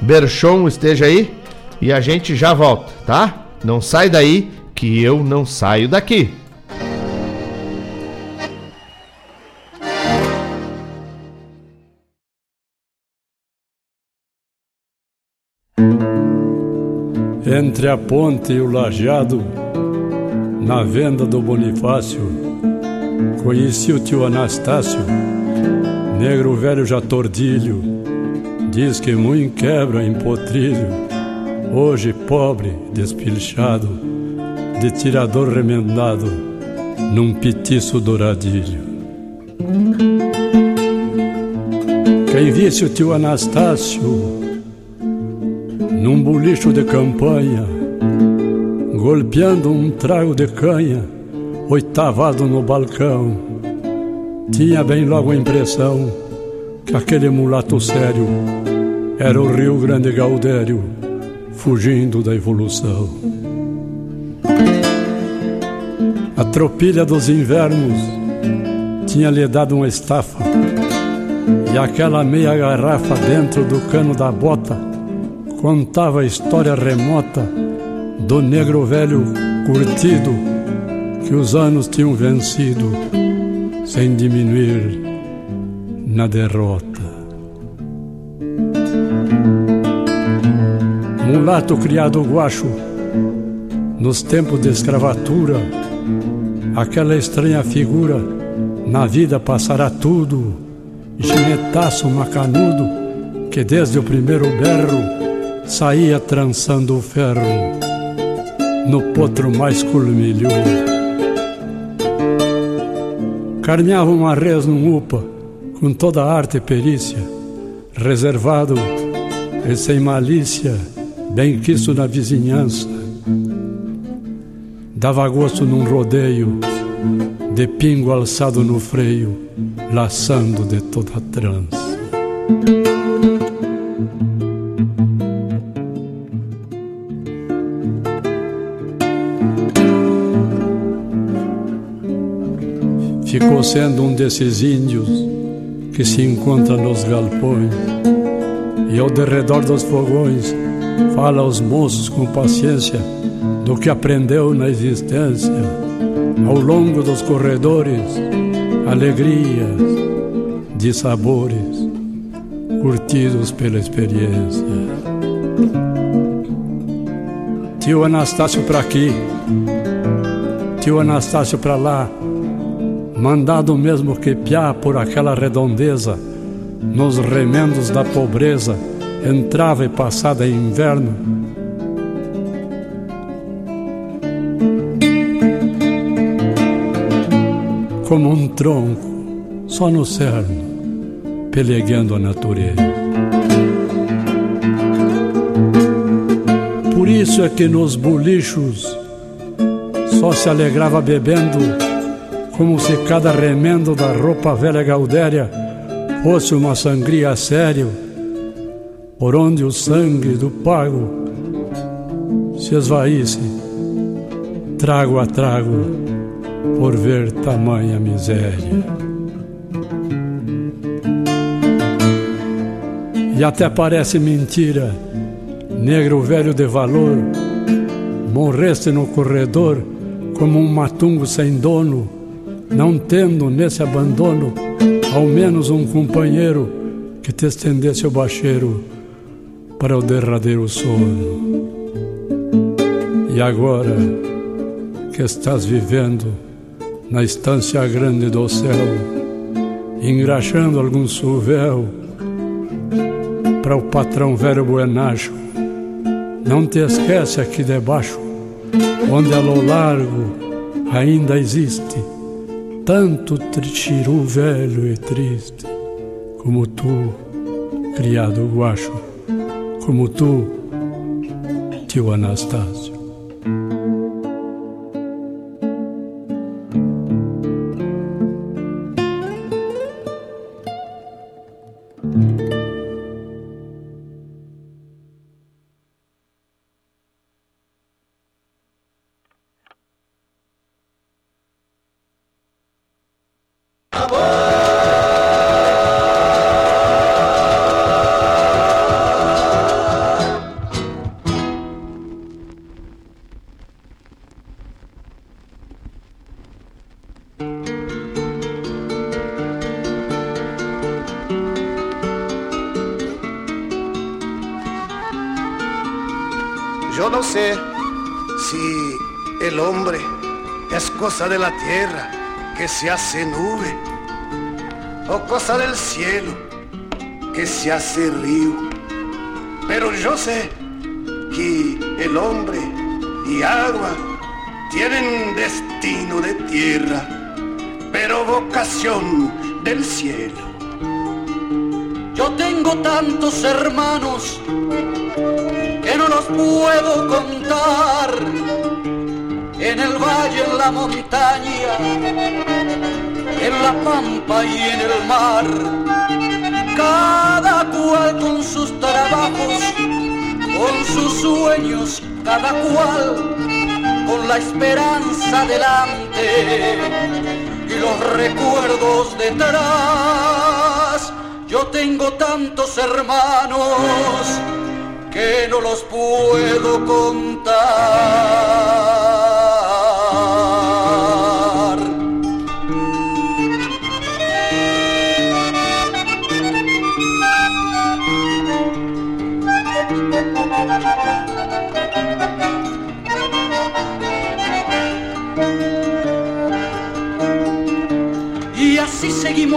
Speaker 4: Berchon esteja aí. E a gente já volta, tá? Não sai daí que eu não saio daqui.
Speaker 11: Entre a ponte e o lajeado, na venda do Bonifácio, conheci o tio Anastácio, negro velho já tordilho, diz que muito quebra em potrilho, hoje pobre, despilchado, de tirador remendado, num petiço douradilho. Quem visse o tio Anastácio num bolicho de campanha, golpeando um trago de canha, oitavado no balcão. Tinha bem logo a impressão que aquele mulato sério era o Rio Grande Gaudério, fugindo da evolução. A tropilha dos invernos tinha lhe dado uma estafa, e aquela meia garrafa dentro do cano da bota contava a história remota do negro velho curtido que os anos tinham vencido sem diminuir na derrota. Mulato criado guacho nos tempos de escravatura, aquela estranha figura na vida passará tudo, ginetaço macanudo que desde o primeiro berro saía trançando o ferro no potro mais colmilhudo. Carneava uma res num upa com toda a arte e perícia, reservado e sem malícia, bem quisto na vizinhança. Dava gosto num rodeio, de pingo alçado no freio, laçando de toda a trança. Ficou sendo um desses índios que se encontra nos galpões. E ao derredor dos fogões fala aos moços com paciência do que aprendeu na existência. Ao longo dos corredores, alegrias de sabores curtidos pela experiência. Tio Anastácio para aqui, tio Anastácio para lá, mandado mesmo que piá por aquela redondeza, nos remendos da pobreza, entrava e passada inverno. Como um tronco, só no cerno, peleguendo a natureza. Por isso é que nos bolichos só se alegrava bebendo, como se cada remendo da roupa velha gaudéria fosse uma sangria a sério, por onde o sangue do pago se esvaísse, trago a trago, por ver tamanha miséria. E até parece mentira, negro velho de valor, morreste no corredor como um matungo sem dono, não tendo nesse abandono ao menos um companheiro que te estendesse o bacheiro para o derradeiro sono. E agora que estás vivendo na estância grande do céu, engraxando algum suvel para o patrão velho buenacho, não te esquece aqui debaixo, onde a lo largo ainda existe tanto trichiru velho e triste, como tu, criado guacho, como tu, tio Anastácio.
Speaker 12: Se hace nube o cosa del cielo que se hace río. Pero yo sé que el hombre y agua tienen destino de tierra, pero vocación del cielo.
Speaker 13: Yo tengo tantos hermanos que no los puedo contar. En el valle, en la montaña, en la pampa y en el mar. Cada cual con sus trabajos, con sus sueños, cada cual con la esperanza delante y los recuerdos detrás. Yo tengo tantos hermanos que no los puedo contar.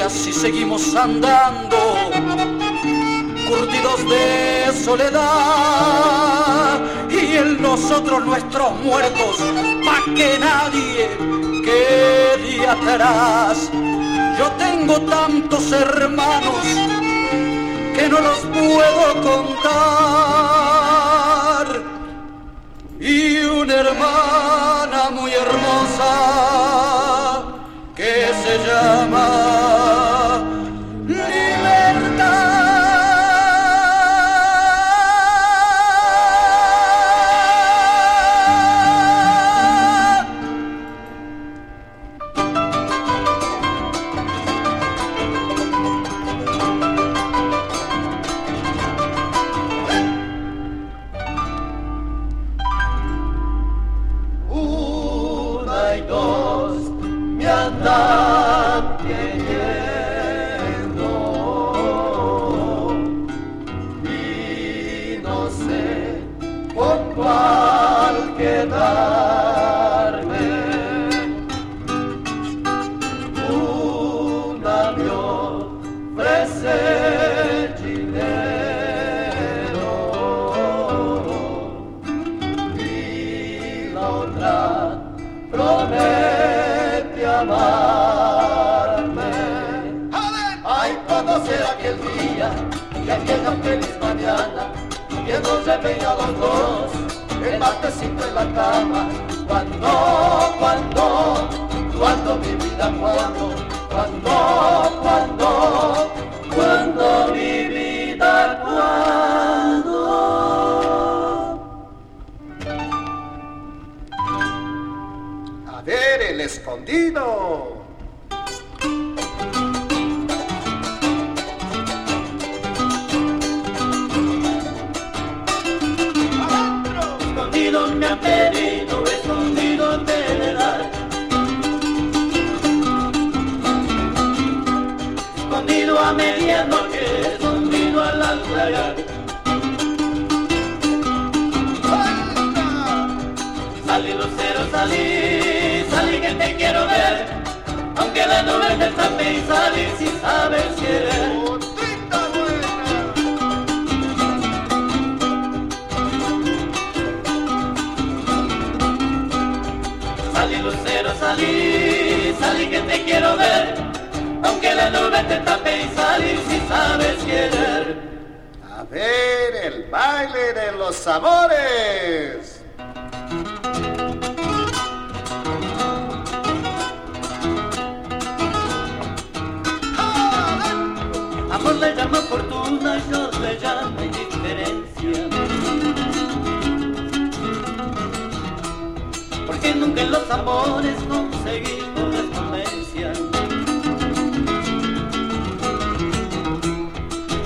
Speaker 13: y así seguimos andando curtidos de soledad y en nosotros nuestros muertos pa' que nadie quede atrás.
Speaker 14: Yo tengo tantos hermanos que no los puedo contar. Y una hermana muy hermosa que se llama aquella feliz mañana nos lleven a los dos el matecito en la cama? Cuando, cuando, cuando mi vida, cuando, cuando, cuando, cuando mi vida, cuando.
Speaker 12: A ver, el. Escondido
Speaker 14: salí, salí que te quiero ver. Aunque la nube te tape y salí si sabes querer. Salí lucero, salí, salí que te quiero ver. Aunque la nube te tape y salí si sabes querer.
Speaker 12: A ver, el baile de los sabores.
Speaker 14: Le llama fortuna, yo le llamo indiferencia. Porque nunca en los amores conseguí correspondencia.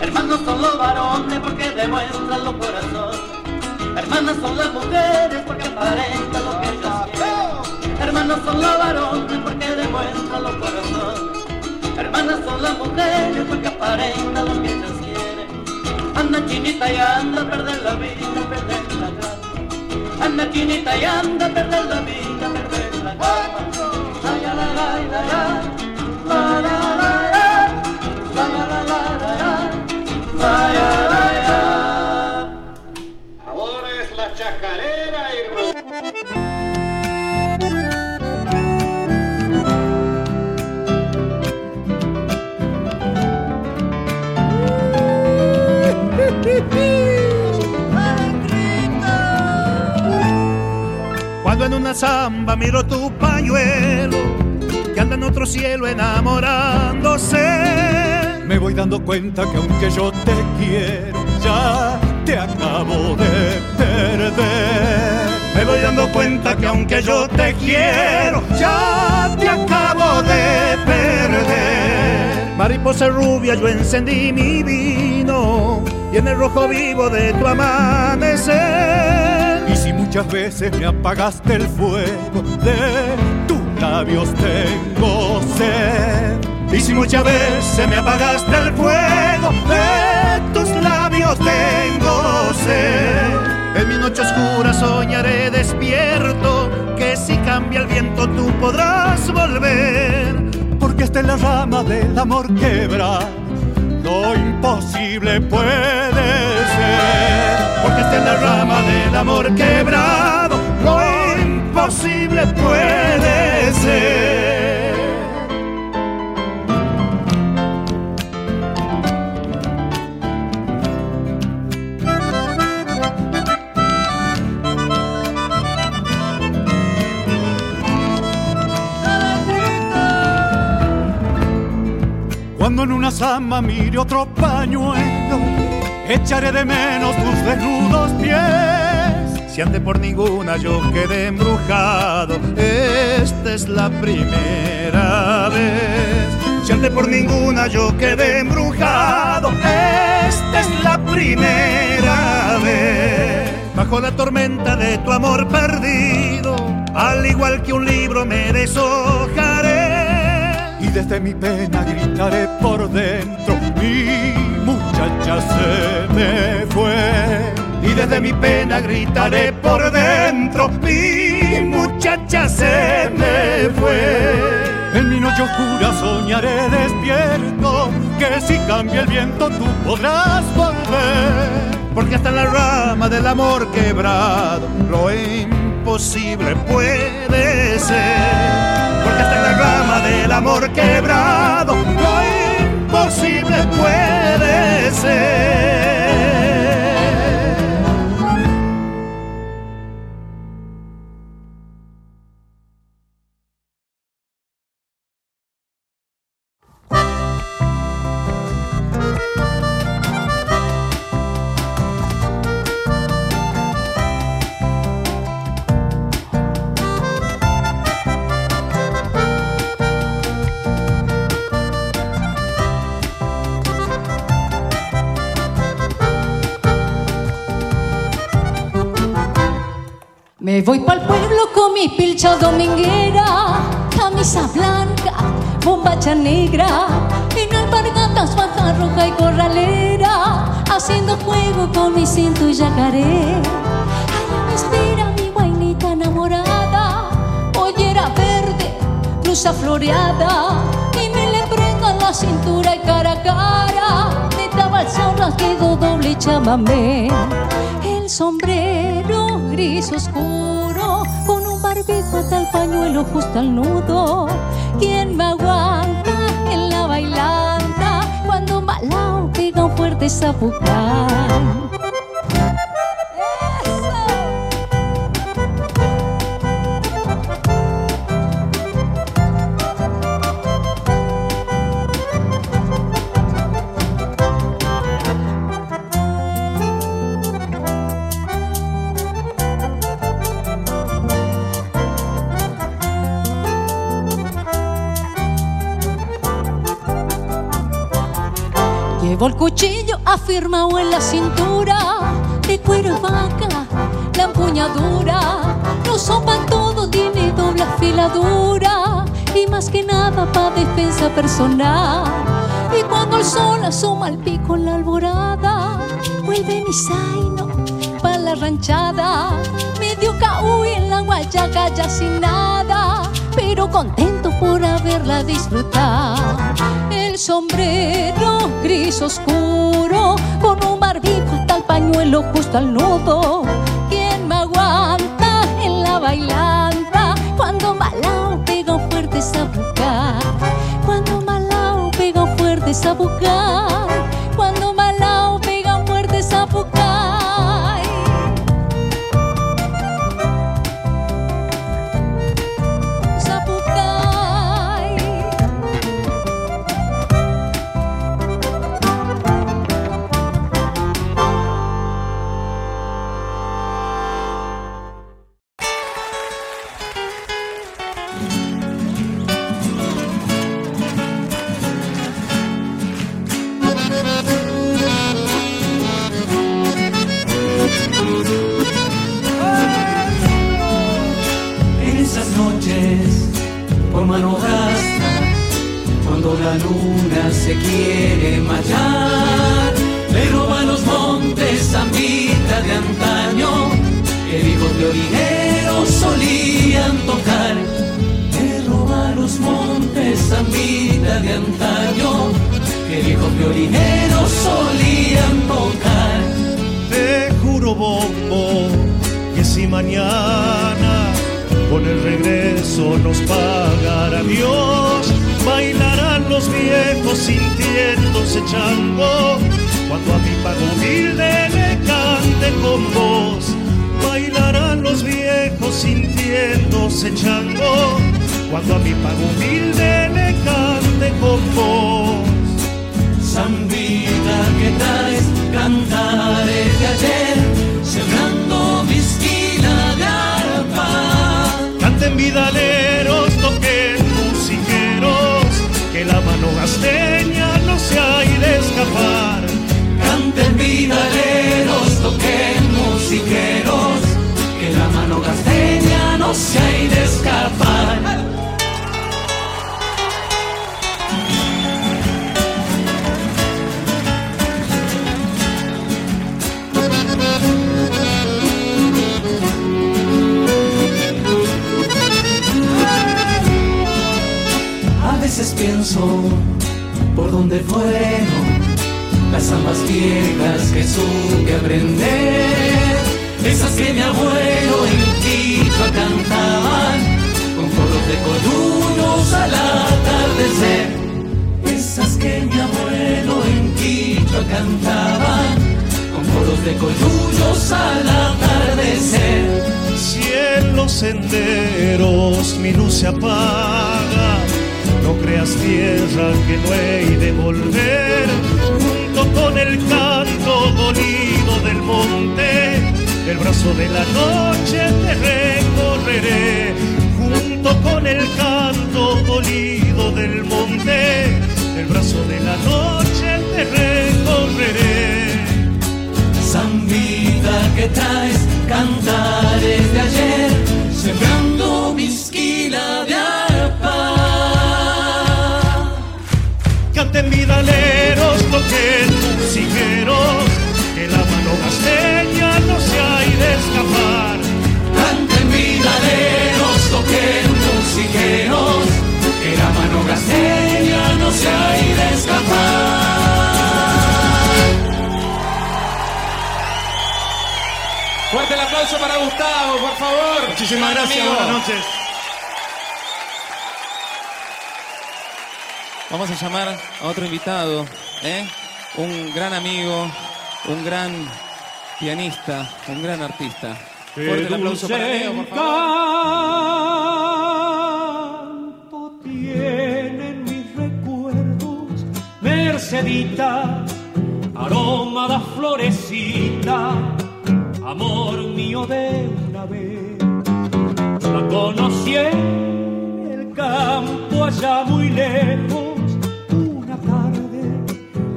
Speaker 14: Hermanos son los varones porque demuestran los corazones. Hermanas son las mujeres porque aparentan lo que ellas quieren. Hermanos son los varones porque demuestran los corazones. Hermanas son las mujeres porque aparentan lo que ellas quieren. Anda chinita y anda a perder la vida, perder la calma. Anda chinita y anda a perder la vida, perder la calma. Ay, la, la, la, la, la.
Speaker 15: Samba miro tu pañuelo, que anda en otro cielo enamorándose.
Speaker 16: Me voy dando cuenta que aunque yo te quiero, ya te acabo de perder.
Speaker 15: Me voy dando cuenta que aunque yo te quiero, ya te acabo de perder. Mariposa rubia, yo encendí mi vino y en el rojo vivo de tu amanecer.
Speaker 16: Muchas veces me apagaste el fuego, de tus labios tengo sed.
Speaker 15: Y si muchas veces me apagaste el fuego, de tus labios tengo sed. En mi noche oscura soñaré despierto, que si cambia el viento tú podrás volver.
Speaker 16: Porque esta es la rama del amor quebrado, lo imposible puede ser.
Speaker 15: Porque esta es la rama del amor quebrado, lo imposible puede ser.
Speaker 17: En una zamba mire otro pañuelo, echaré de menos tus desnudos pies.
Speaker 15: Si ande por ninguna yo quedé embrujado, esta es la primera vez. Si ande por ninguna yo quedé embrujado, esta es la primera vez. Bajo la tormenta de tu amor perdido, al igual que un libro me deshojaré.
Speaker 17: Desde mi pena gritaré por dentro, mi muchacha se me fue.
Speaker 15: Y desde mi pena gritaré por dentro, mi muchacha se me fue.
Speaker 17: En mi noche oscura soñaré despierto, que si cambia el viento tú podrás volver.
Speaker 15: Porque hasta la rama del amor quebrado, lo imposible puede ser. Porque hasta en la rama del amor quebrado, lo imposible puede ser.
Speaker 18: Me voy pa'l pueblo con mi pilcha dominguera, camisa blanca, bombacha negra, en alpargatas, baja roja y corralera, haciendo juego con mi cinto y yacaré. Allá me espera mi guainita enamorada, pollera verde, blusa floreada, y me le prendo en la cintura y cara a cara, de tabalzorras quedo doble chamamé. El sombrero gris oscuro, barbijo hasta el pañuelo justo al nudo. ¿Quién me aguanta en la bailanta cuando un balao pega un fuerte zapucán? El cuchillo afirmado en la cintura, de cuero y vaca, la empuñadura. No sopa todo, tiene doble afiladura y más que nada pa' defensa personal. Y cuando el sol asoma el pico en la alborada, vuelve mi zaino pa' la ranchada. Medio caúy en la guayaca ya sin nada, pero contento por haberla disfrutado. El sombrero gris oscuro, con un barbijo hasta el pañuelo justo al nudo. ¿Quién me aguanta en la bailanta cuando Malao pega fuerte sabucar? Cuando Malao pega fuerte sabucar, cuando
Speaker 19: cantaban con coros de coyunos al atardecer.
Speaker 15: Si en los senderos mi luz se apaga, no creas tierra que no he de volver, junto con el canto dolido del monte, el brazo de la noche te recorreré, junto con el canto dolido del monte, el brazo de la noche te recorreré.
Speaker 19: Zambita que traes cantares de ayer, sembrando mi esquina de arpa.
Speaker 15: Canten vidaleros, toquen musiqueros, que la mano gasteña no se hay de escapar.
Speaker 19: Canten vidaleros, toquen musiqueros, que la mano no se hay de escapar.
Speaker 20: Fuerte el aplauso para Gustavo, por favor.
Speaker 15: Muchísimas gracias,
Speaker 20: Amigo.
Speaker 15: buenas noches.
Speaker 14: Vamos a llamar a otro invitado, ¿eh? un gran amigo, un gran pianista, un gran artista. Fuerte el aplauso para Leo, por favor.
Speaker 6: Tienen mis recuerdos, Mercedita, aroma da florecita, amor mío de una vez. La conocí en el campo allá muy lejos, una tarde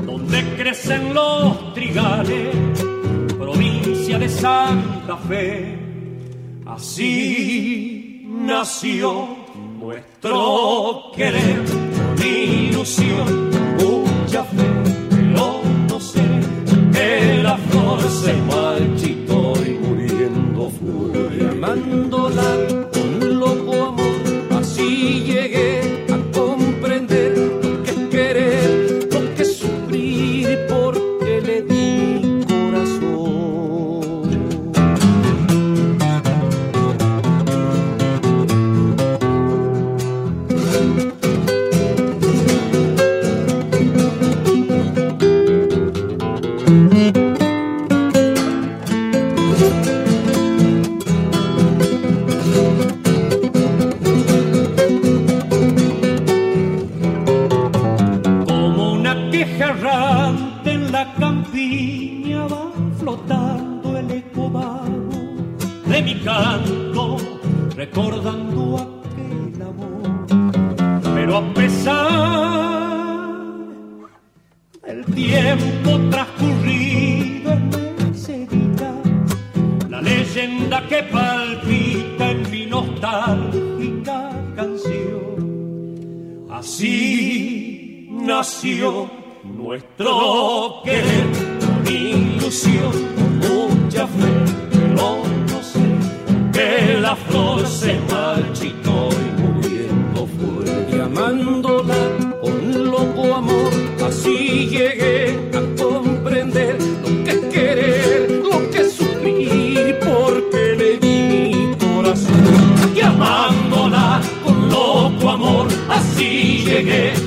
Speaker 6: donde crecen los trigales, provincia de Santa Fe. Así nació nuestro querer, con ilusión, mucha fe, pero no sé que la flor se marchitó y muriendo fue. Llamándola recordando aquel amor. Pero a pesar del tiempo transcurrido en Mercedita, la leyenda que palpita en mi nostálgica canción. Así nació nuestro querer, con ilusión, con mucha fe, que la flor se marchitó y muriendo fue. Llamándola con loco amor, así llegué a comprender lo que es querer, lo que sufrir, porque le di mi corazón. Llamándola con loco amor, así llegué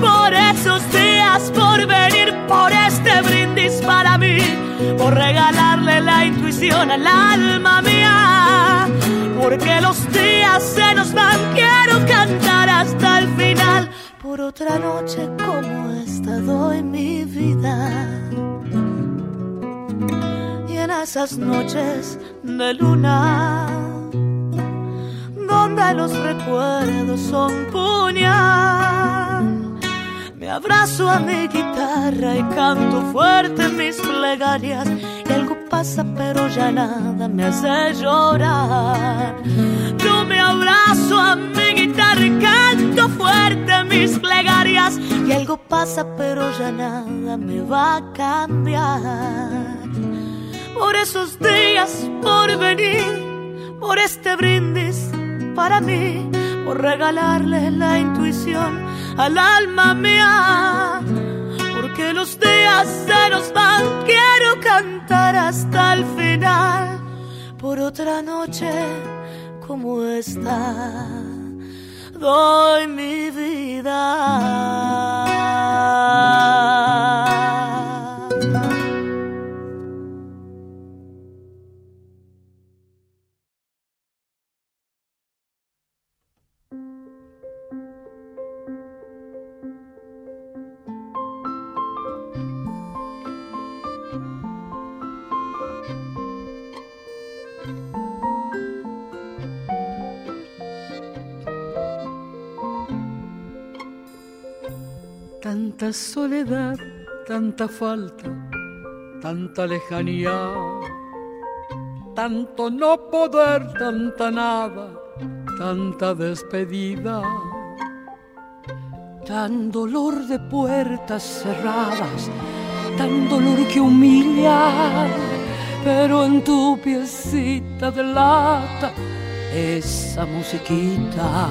Speaker 21: Por esos días, por venir, por este brindis para mí por regalarle la intuición al alma mía. Porque los días se nos van, quiero cantar hasta el final. Por otra noche como esta doy mi vida. Y en esas noches de luna, donde los recuerdos son puñal. Me abrazo a mi guitarra y canto fuerte mis plegarias. Y algo pasa, pero ya nada me hace llorar. Yo me abrazo a mi guitarra y canto fuerte mis plegarias. Y algo pasa, pero ya nada me va a cambiar. Por esos días, por venir, por este brindis para mí, por regalarle la intuición al alma mía. Porque los días se nos van, quiero cantar hasta el final. Por otra noche como esta, doy mi vida.
Speaker 22: Tanta soledad, tanta falta, tanta lejanía, tanto no poder, tanta nada, tanta despedida, tan dolor de puertas cerradas, tan dolor que humilla, pero en tu piecita de lata, esa musiquita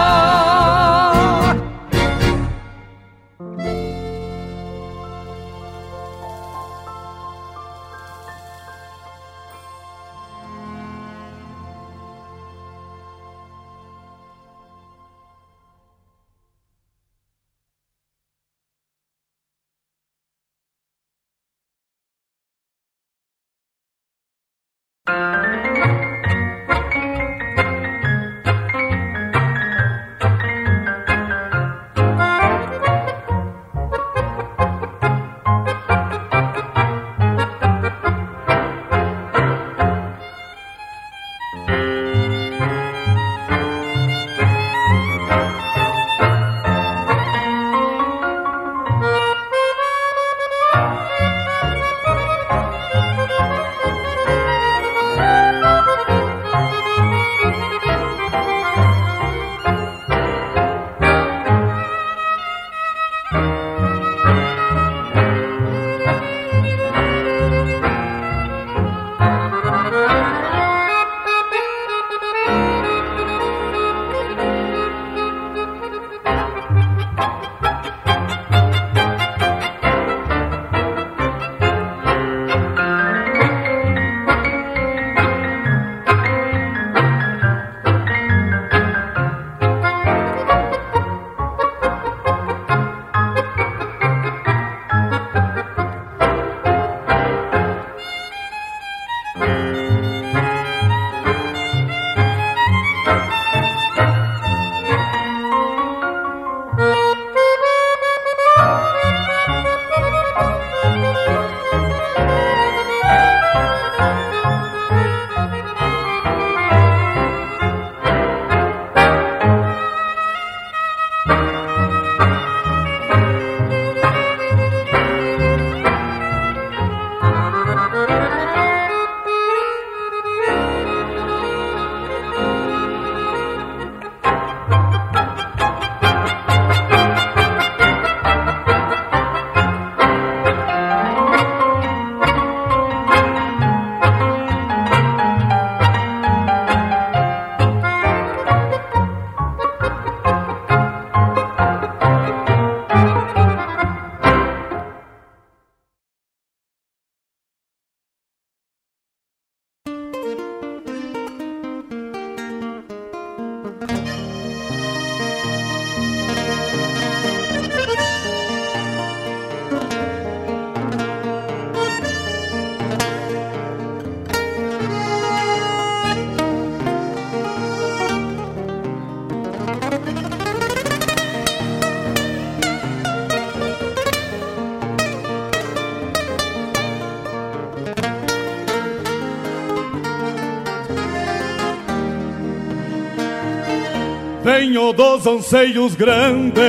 Speaker 3: Venho dos anseios grandes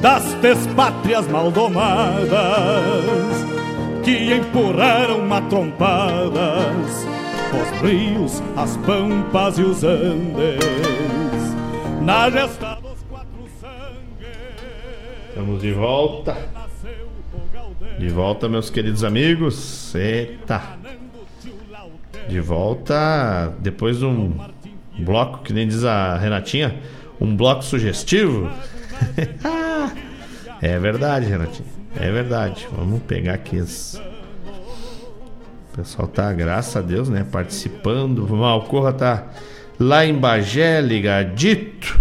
Speaker 3: das despátrias maldomadas que empurraram matrompadas os rios, as pampas e os andes. Na gesta dos quatro sangues.
Speaker 4: Estamos de volta. De volta, meus queridos amigos. Eita. De volta depois de um bloco, que nem diz a Renatinha, um bloco sugestivo. <laughs> é verdade, Renatinha. É verdade. Vamos pegar aqui as. O pessoal tá, graças a Deus, né? Participando. Malcorra tá lá em Bagé, ligadito.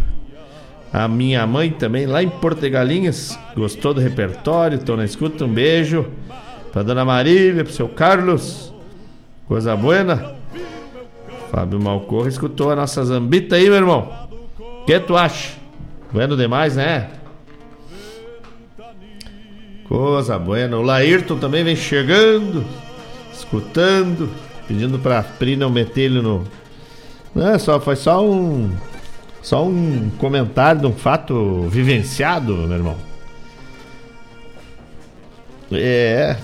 Speaker 4: A minha mãe também, lá em Porto de Galinhas. Gostou do repertório? Tô na escuta. Um beijo pra dona Marília, pro seu Carlos. Coisa buena. Fábio Malcorra escutou a nossa zambita aí, meu irmão. O que tu acha? Bueno demais, né? Coisa buena. O Laírton também vem chegando, escutando, pedindo pra Pri não meter ele no. Não, só, foi só um. Só um comentário de um fato vivenciado, meu irmão. É.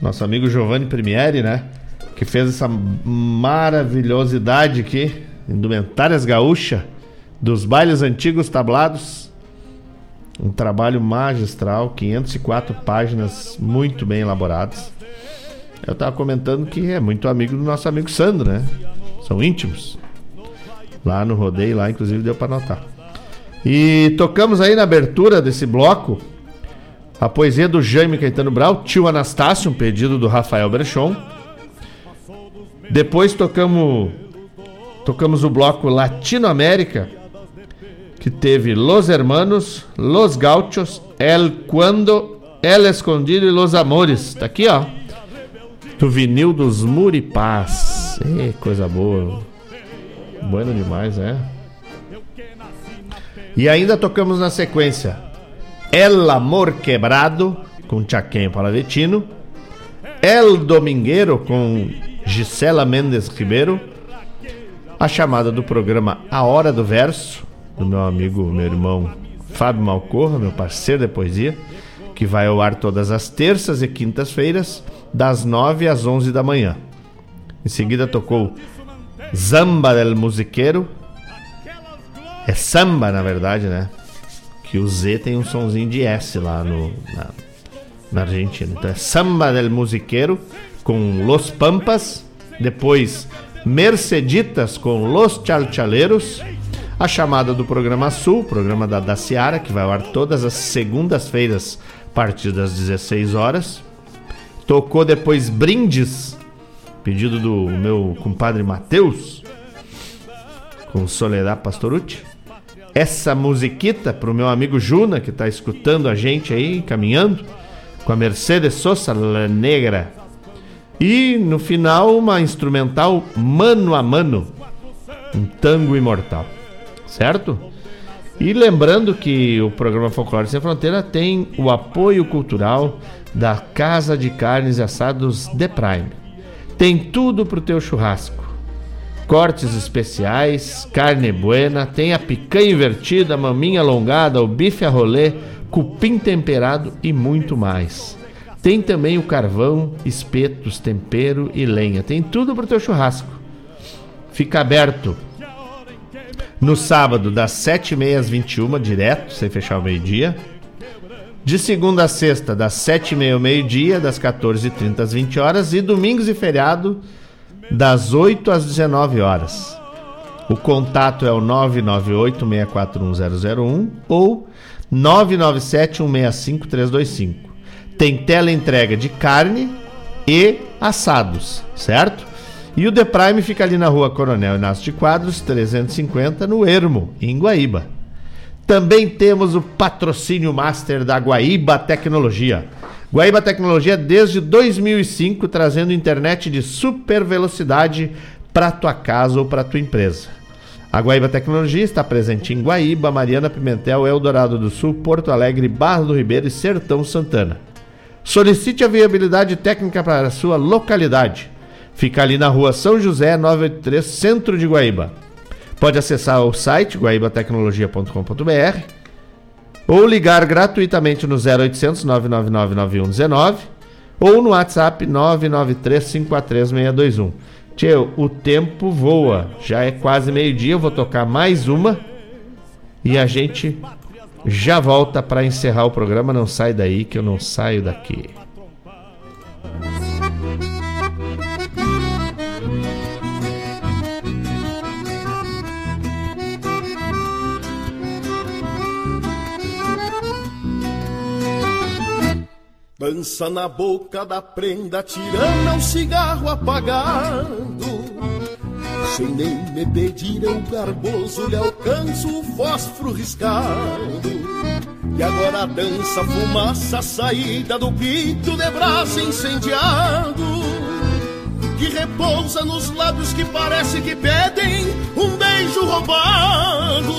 Speaker 4: Nosso amigo Giovanni Primieri, né? Que fez essa maravilhosidade aqui, indumentárias gaúcha, dos bailes antigos tablados. Um trabalho magistral, 504 páginas muito bem elaboradas. Eu tava comentando que é muito amigo do nosso amigo Sandro, né? São íntimos. Lá no rodeio, lá inclusive deu para notar. E tocamos aí na abertura desse bloco a poesia do Jaime Caetano Brau, Tio Anastácio, um pedido do Rafael Brechon. Depois tocamos tocamos o bloco Latinoamérica, que teve Los Hermanos, Los Gauchos, El Cuando, El Escondido e Los Amores. Tá aqui, ó. Do vinil dos Muripás. Coisa boa. Bueno demais, é. E ainda tocamos na sequência El Amor Quebrado, com Chaquém Palavetino. El Domingueiro, com Gisela Mendes Ribeiro. A chamada do programa A Hora do Verso, do meu amigo, meu irmão Fábio Malcorra, meu parceiro de poesia, que vai ao ar todas as terças e quintas-feiras, das 9 às 11 da manhã. Em seguida tocou Zamba del Musiqueiro. É samba, na verdade, né? Que o Z tem um sonzinho de S lá no, na, na Argentina. Então é Samba del Musiqueiro com Los Pampas. Depois Merceditas com Los Chalchaleiros. A chamada do programa Sul, programa da, da Seara, que vai ao ar todas as segundas-feiras, a partir das 16 horas. Tocou depois Brindes, pedido do meu compadre Matheus, com Soledad Pastorucci. Essa musiquita pro meu amigo Juna, que tá escutando a gente aí, caminhando, com a Mercedes Sosa La Negra. E no final, uma instrumental mano a mano, um tango imortal, certo? E lembrando que o programa Folclore Sem Fronteira tem o apoio cultural da Casa de Carnes e Assados The Prime. Tem tudo pro teu churrasco. Cortes especiais, carne buena, tem a picanha invertida, maminha alongada, o bife a rolê, cupim temperado e muito mais. Tem também o carvão, espetos, tempero e lenha. Tem tudo pro teu churrasco. Fica aberto no sábado, das 7h30 às 21 direto, sem fechar o meio-dia. De segunda a sexta, das 7h30 ao meio-dia, das 14h30 às 20 horas. E domingos e feriado, das 8 às 19 horas. O contato é o 998-641-001 ou 997-165-325. Tem tela entrega de carne e assados, certo? E o The Prime fica ali na rua Coronel Inácio de Quadros, 350, no Ermo, em Guaíba. Também temos o patrocínio master da Guaíba Tecnologia. Guaíba Tecnologia desde 2005 trazendo internet de super velocidade para tua casa ou para tua empresa. A Guaíba Tecnologia está presente em Guaíba, Mariana Pimentel, Eldorado do Sul, Porto Alegre, Barra do Ribeiro e Sertão Santana. Solicite a viabilidade técnica para a sua localidade. Fica ali na rua São José 983, centro de Guaíba. Pode acessar o site guaibatecnologia.com.br ou ligar gratuitamente no 0800 999 9119 ou no WhatsApp 993 543 Tchê, o tempo voa. Já é quase meio-dia, eu vou tocar mais uma e a gente já volta para encerrar o programa. Não sai daí que eu não saio daqui.
Speaker 23: Dança na boca da prenda, tirando o cigarro apagado. Sem nem me pedir, eu garboso lhe alcanço o fósforo riscado. E agora dança fumaça, saída do pito de braço incendiado. Que repousa nos lábios que parece que pedem um beijo roubado.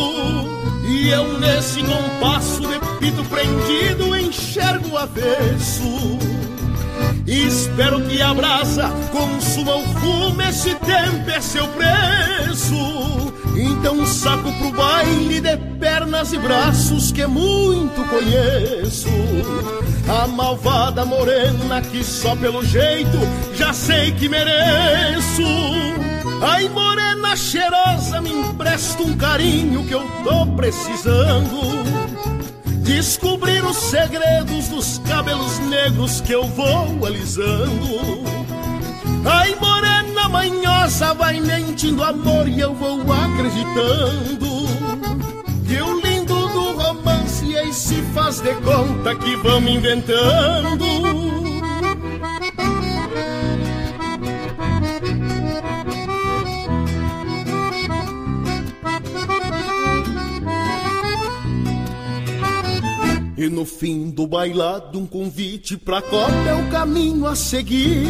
Speaker 23: E eu nesse compasso de pito prendido enxergo o avesso Espero que a brasa consuma o fumo, esse tempo é seu preço. Então saco pro baile de pernas e braços que muito conheço. A malvada morena que só pelo jeito já sei que mereço. Ai, morena cheirosa, me empresta um carinho que eu tô precisando. Descobrir os segredos dos cabelos negros que eu vou alisando. Ai, morena manhosa, vai mentindo amor e eu vou acreditando. Que o lindo do romance aí se faz de conta que vamos inventando. E no fim do bailado, um convite pra copa é o caminho a seguir.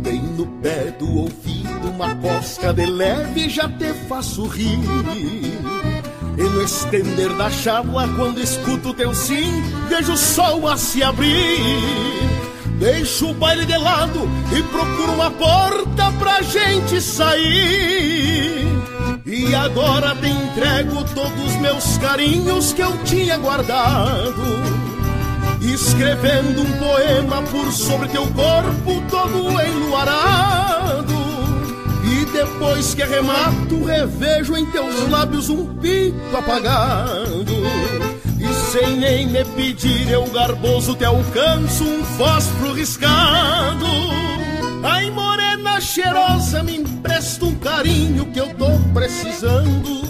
Speaker 23: Bem no pé do ouvido, uma cosca de leve já te faço rir. E no estender da chábua, quando escuto teu sim, vejo o sol a se abrir. Deixo o baile de lado e procuro uma porta pra gente sair. E agora te entrego todos os meus carinhos que eu tinha guardado. Escrevendo um poema por sobre teu corpo todo enluarado. E depois que arremato, revejo em teus lábios um pico apagado. E sem nem me pedir, eu garboso te alcanço um fósforo riscado. Cheirosa, me empresta um carinho que eu tô precisando.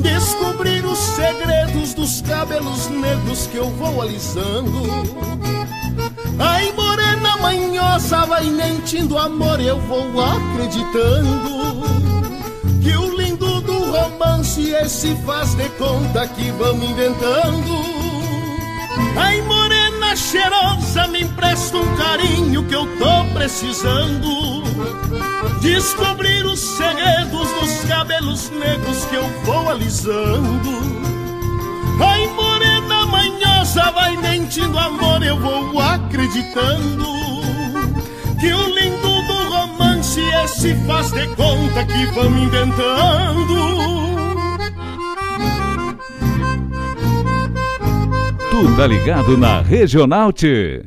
Speaker 23: Descobrir os segredos dos cabelos negros que eu vou alisando. Ai, morena manhosa, vai mentindo amor, eu vou acreditando. Que o lindo do romance esse faz de conta que vamos inventando. Ai, morena cheirosa, me empresta um carinho que eu tô precisando. Descobrir os segredos dos cabelos negros que eu vou alisando. Ai, morena manhosa, vai mentindo amor, eu vou acreditando. Que o lindo do romance esse faz de conta que vamos inventando.
Speaker 24: Tu tá ligado na Regional T.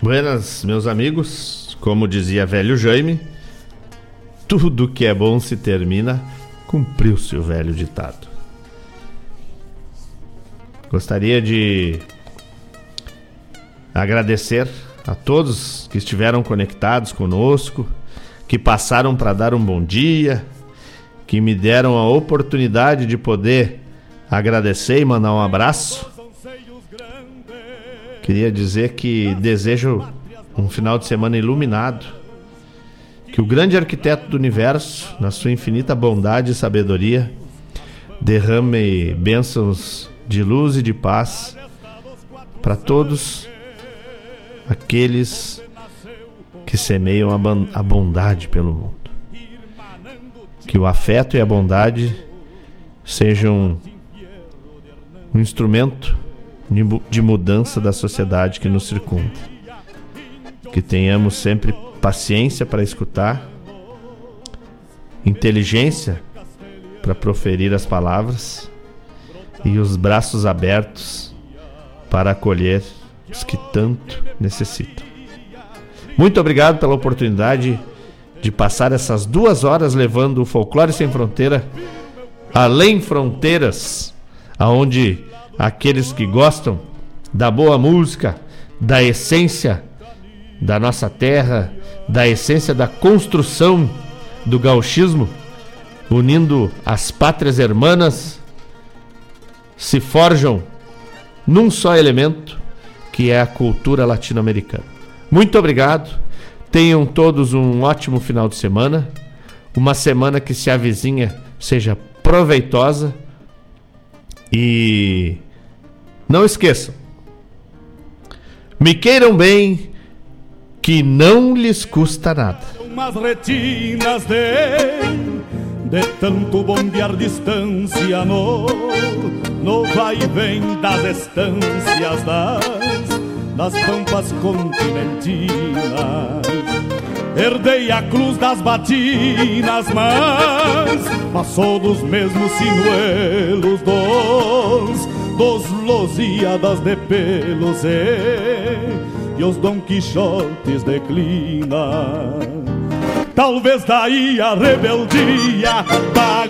Speaker 4: Buenas, meus amigos. Como dizia velho Jaime, tudo que é bom se termina, cumpriu-se o velho ditado. Gostaria de agradecer a todos que estiveram conectados conosco, que passaram para dar um bom dia, que me deram a oportunidade de poder agradecer e mandar um abraço. Queria dizer que desejo um final de semana iluminado. Que o grande arquiteto do universo, na sua infinita bondade e sabedoria, derrame bênçãos de luz e de paz para todos aqueles que semeiam a bondade pelo mundo. Que o afeto e a bondade sejam um instrumento de mu- de mudança da sociedade que nos circunda. Que tenhamos sempre paciência para escutar, inteligência para proferir as palavras e os braços abertos para acolher os que tanto necessitam. Muito obrigado pela oportunidade de passar essas duas horas levando o Folclore Sem Fronteira além fronteiras, aonde aqueles que gostam da boa música, da essência da nossa terra, da essência da construção do gauchismo, unindo as pátrias hermanas, se forjam num só elemento, que é a cultura latino-americana. Muito obrigado. Tenham todos um ótimo final de semana. Uma semana que se avizinha seja proveitosa. E não esqueçam. Me queiram bem, que não lhes custa nada.
Speaker 3: umas retinas de de tanto bombear distância no no vai e vem das estâncias das pampas continentinas. Herdei a cruz das batinas mas passou dos mesmos sinuelos dos dos Lusíadas de pelos e, e os Dom Quixotes declinam Talvez daí a rebeldia da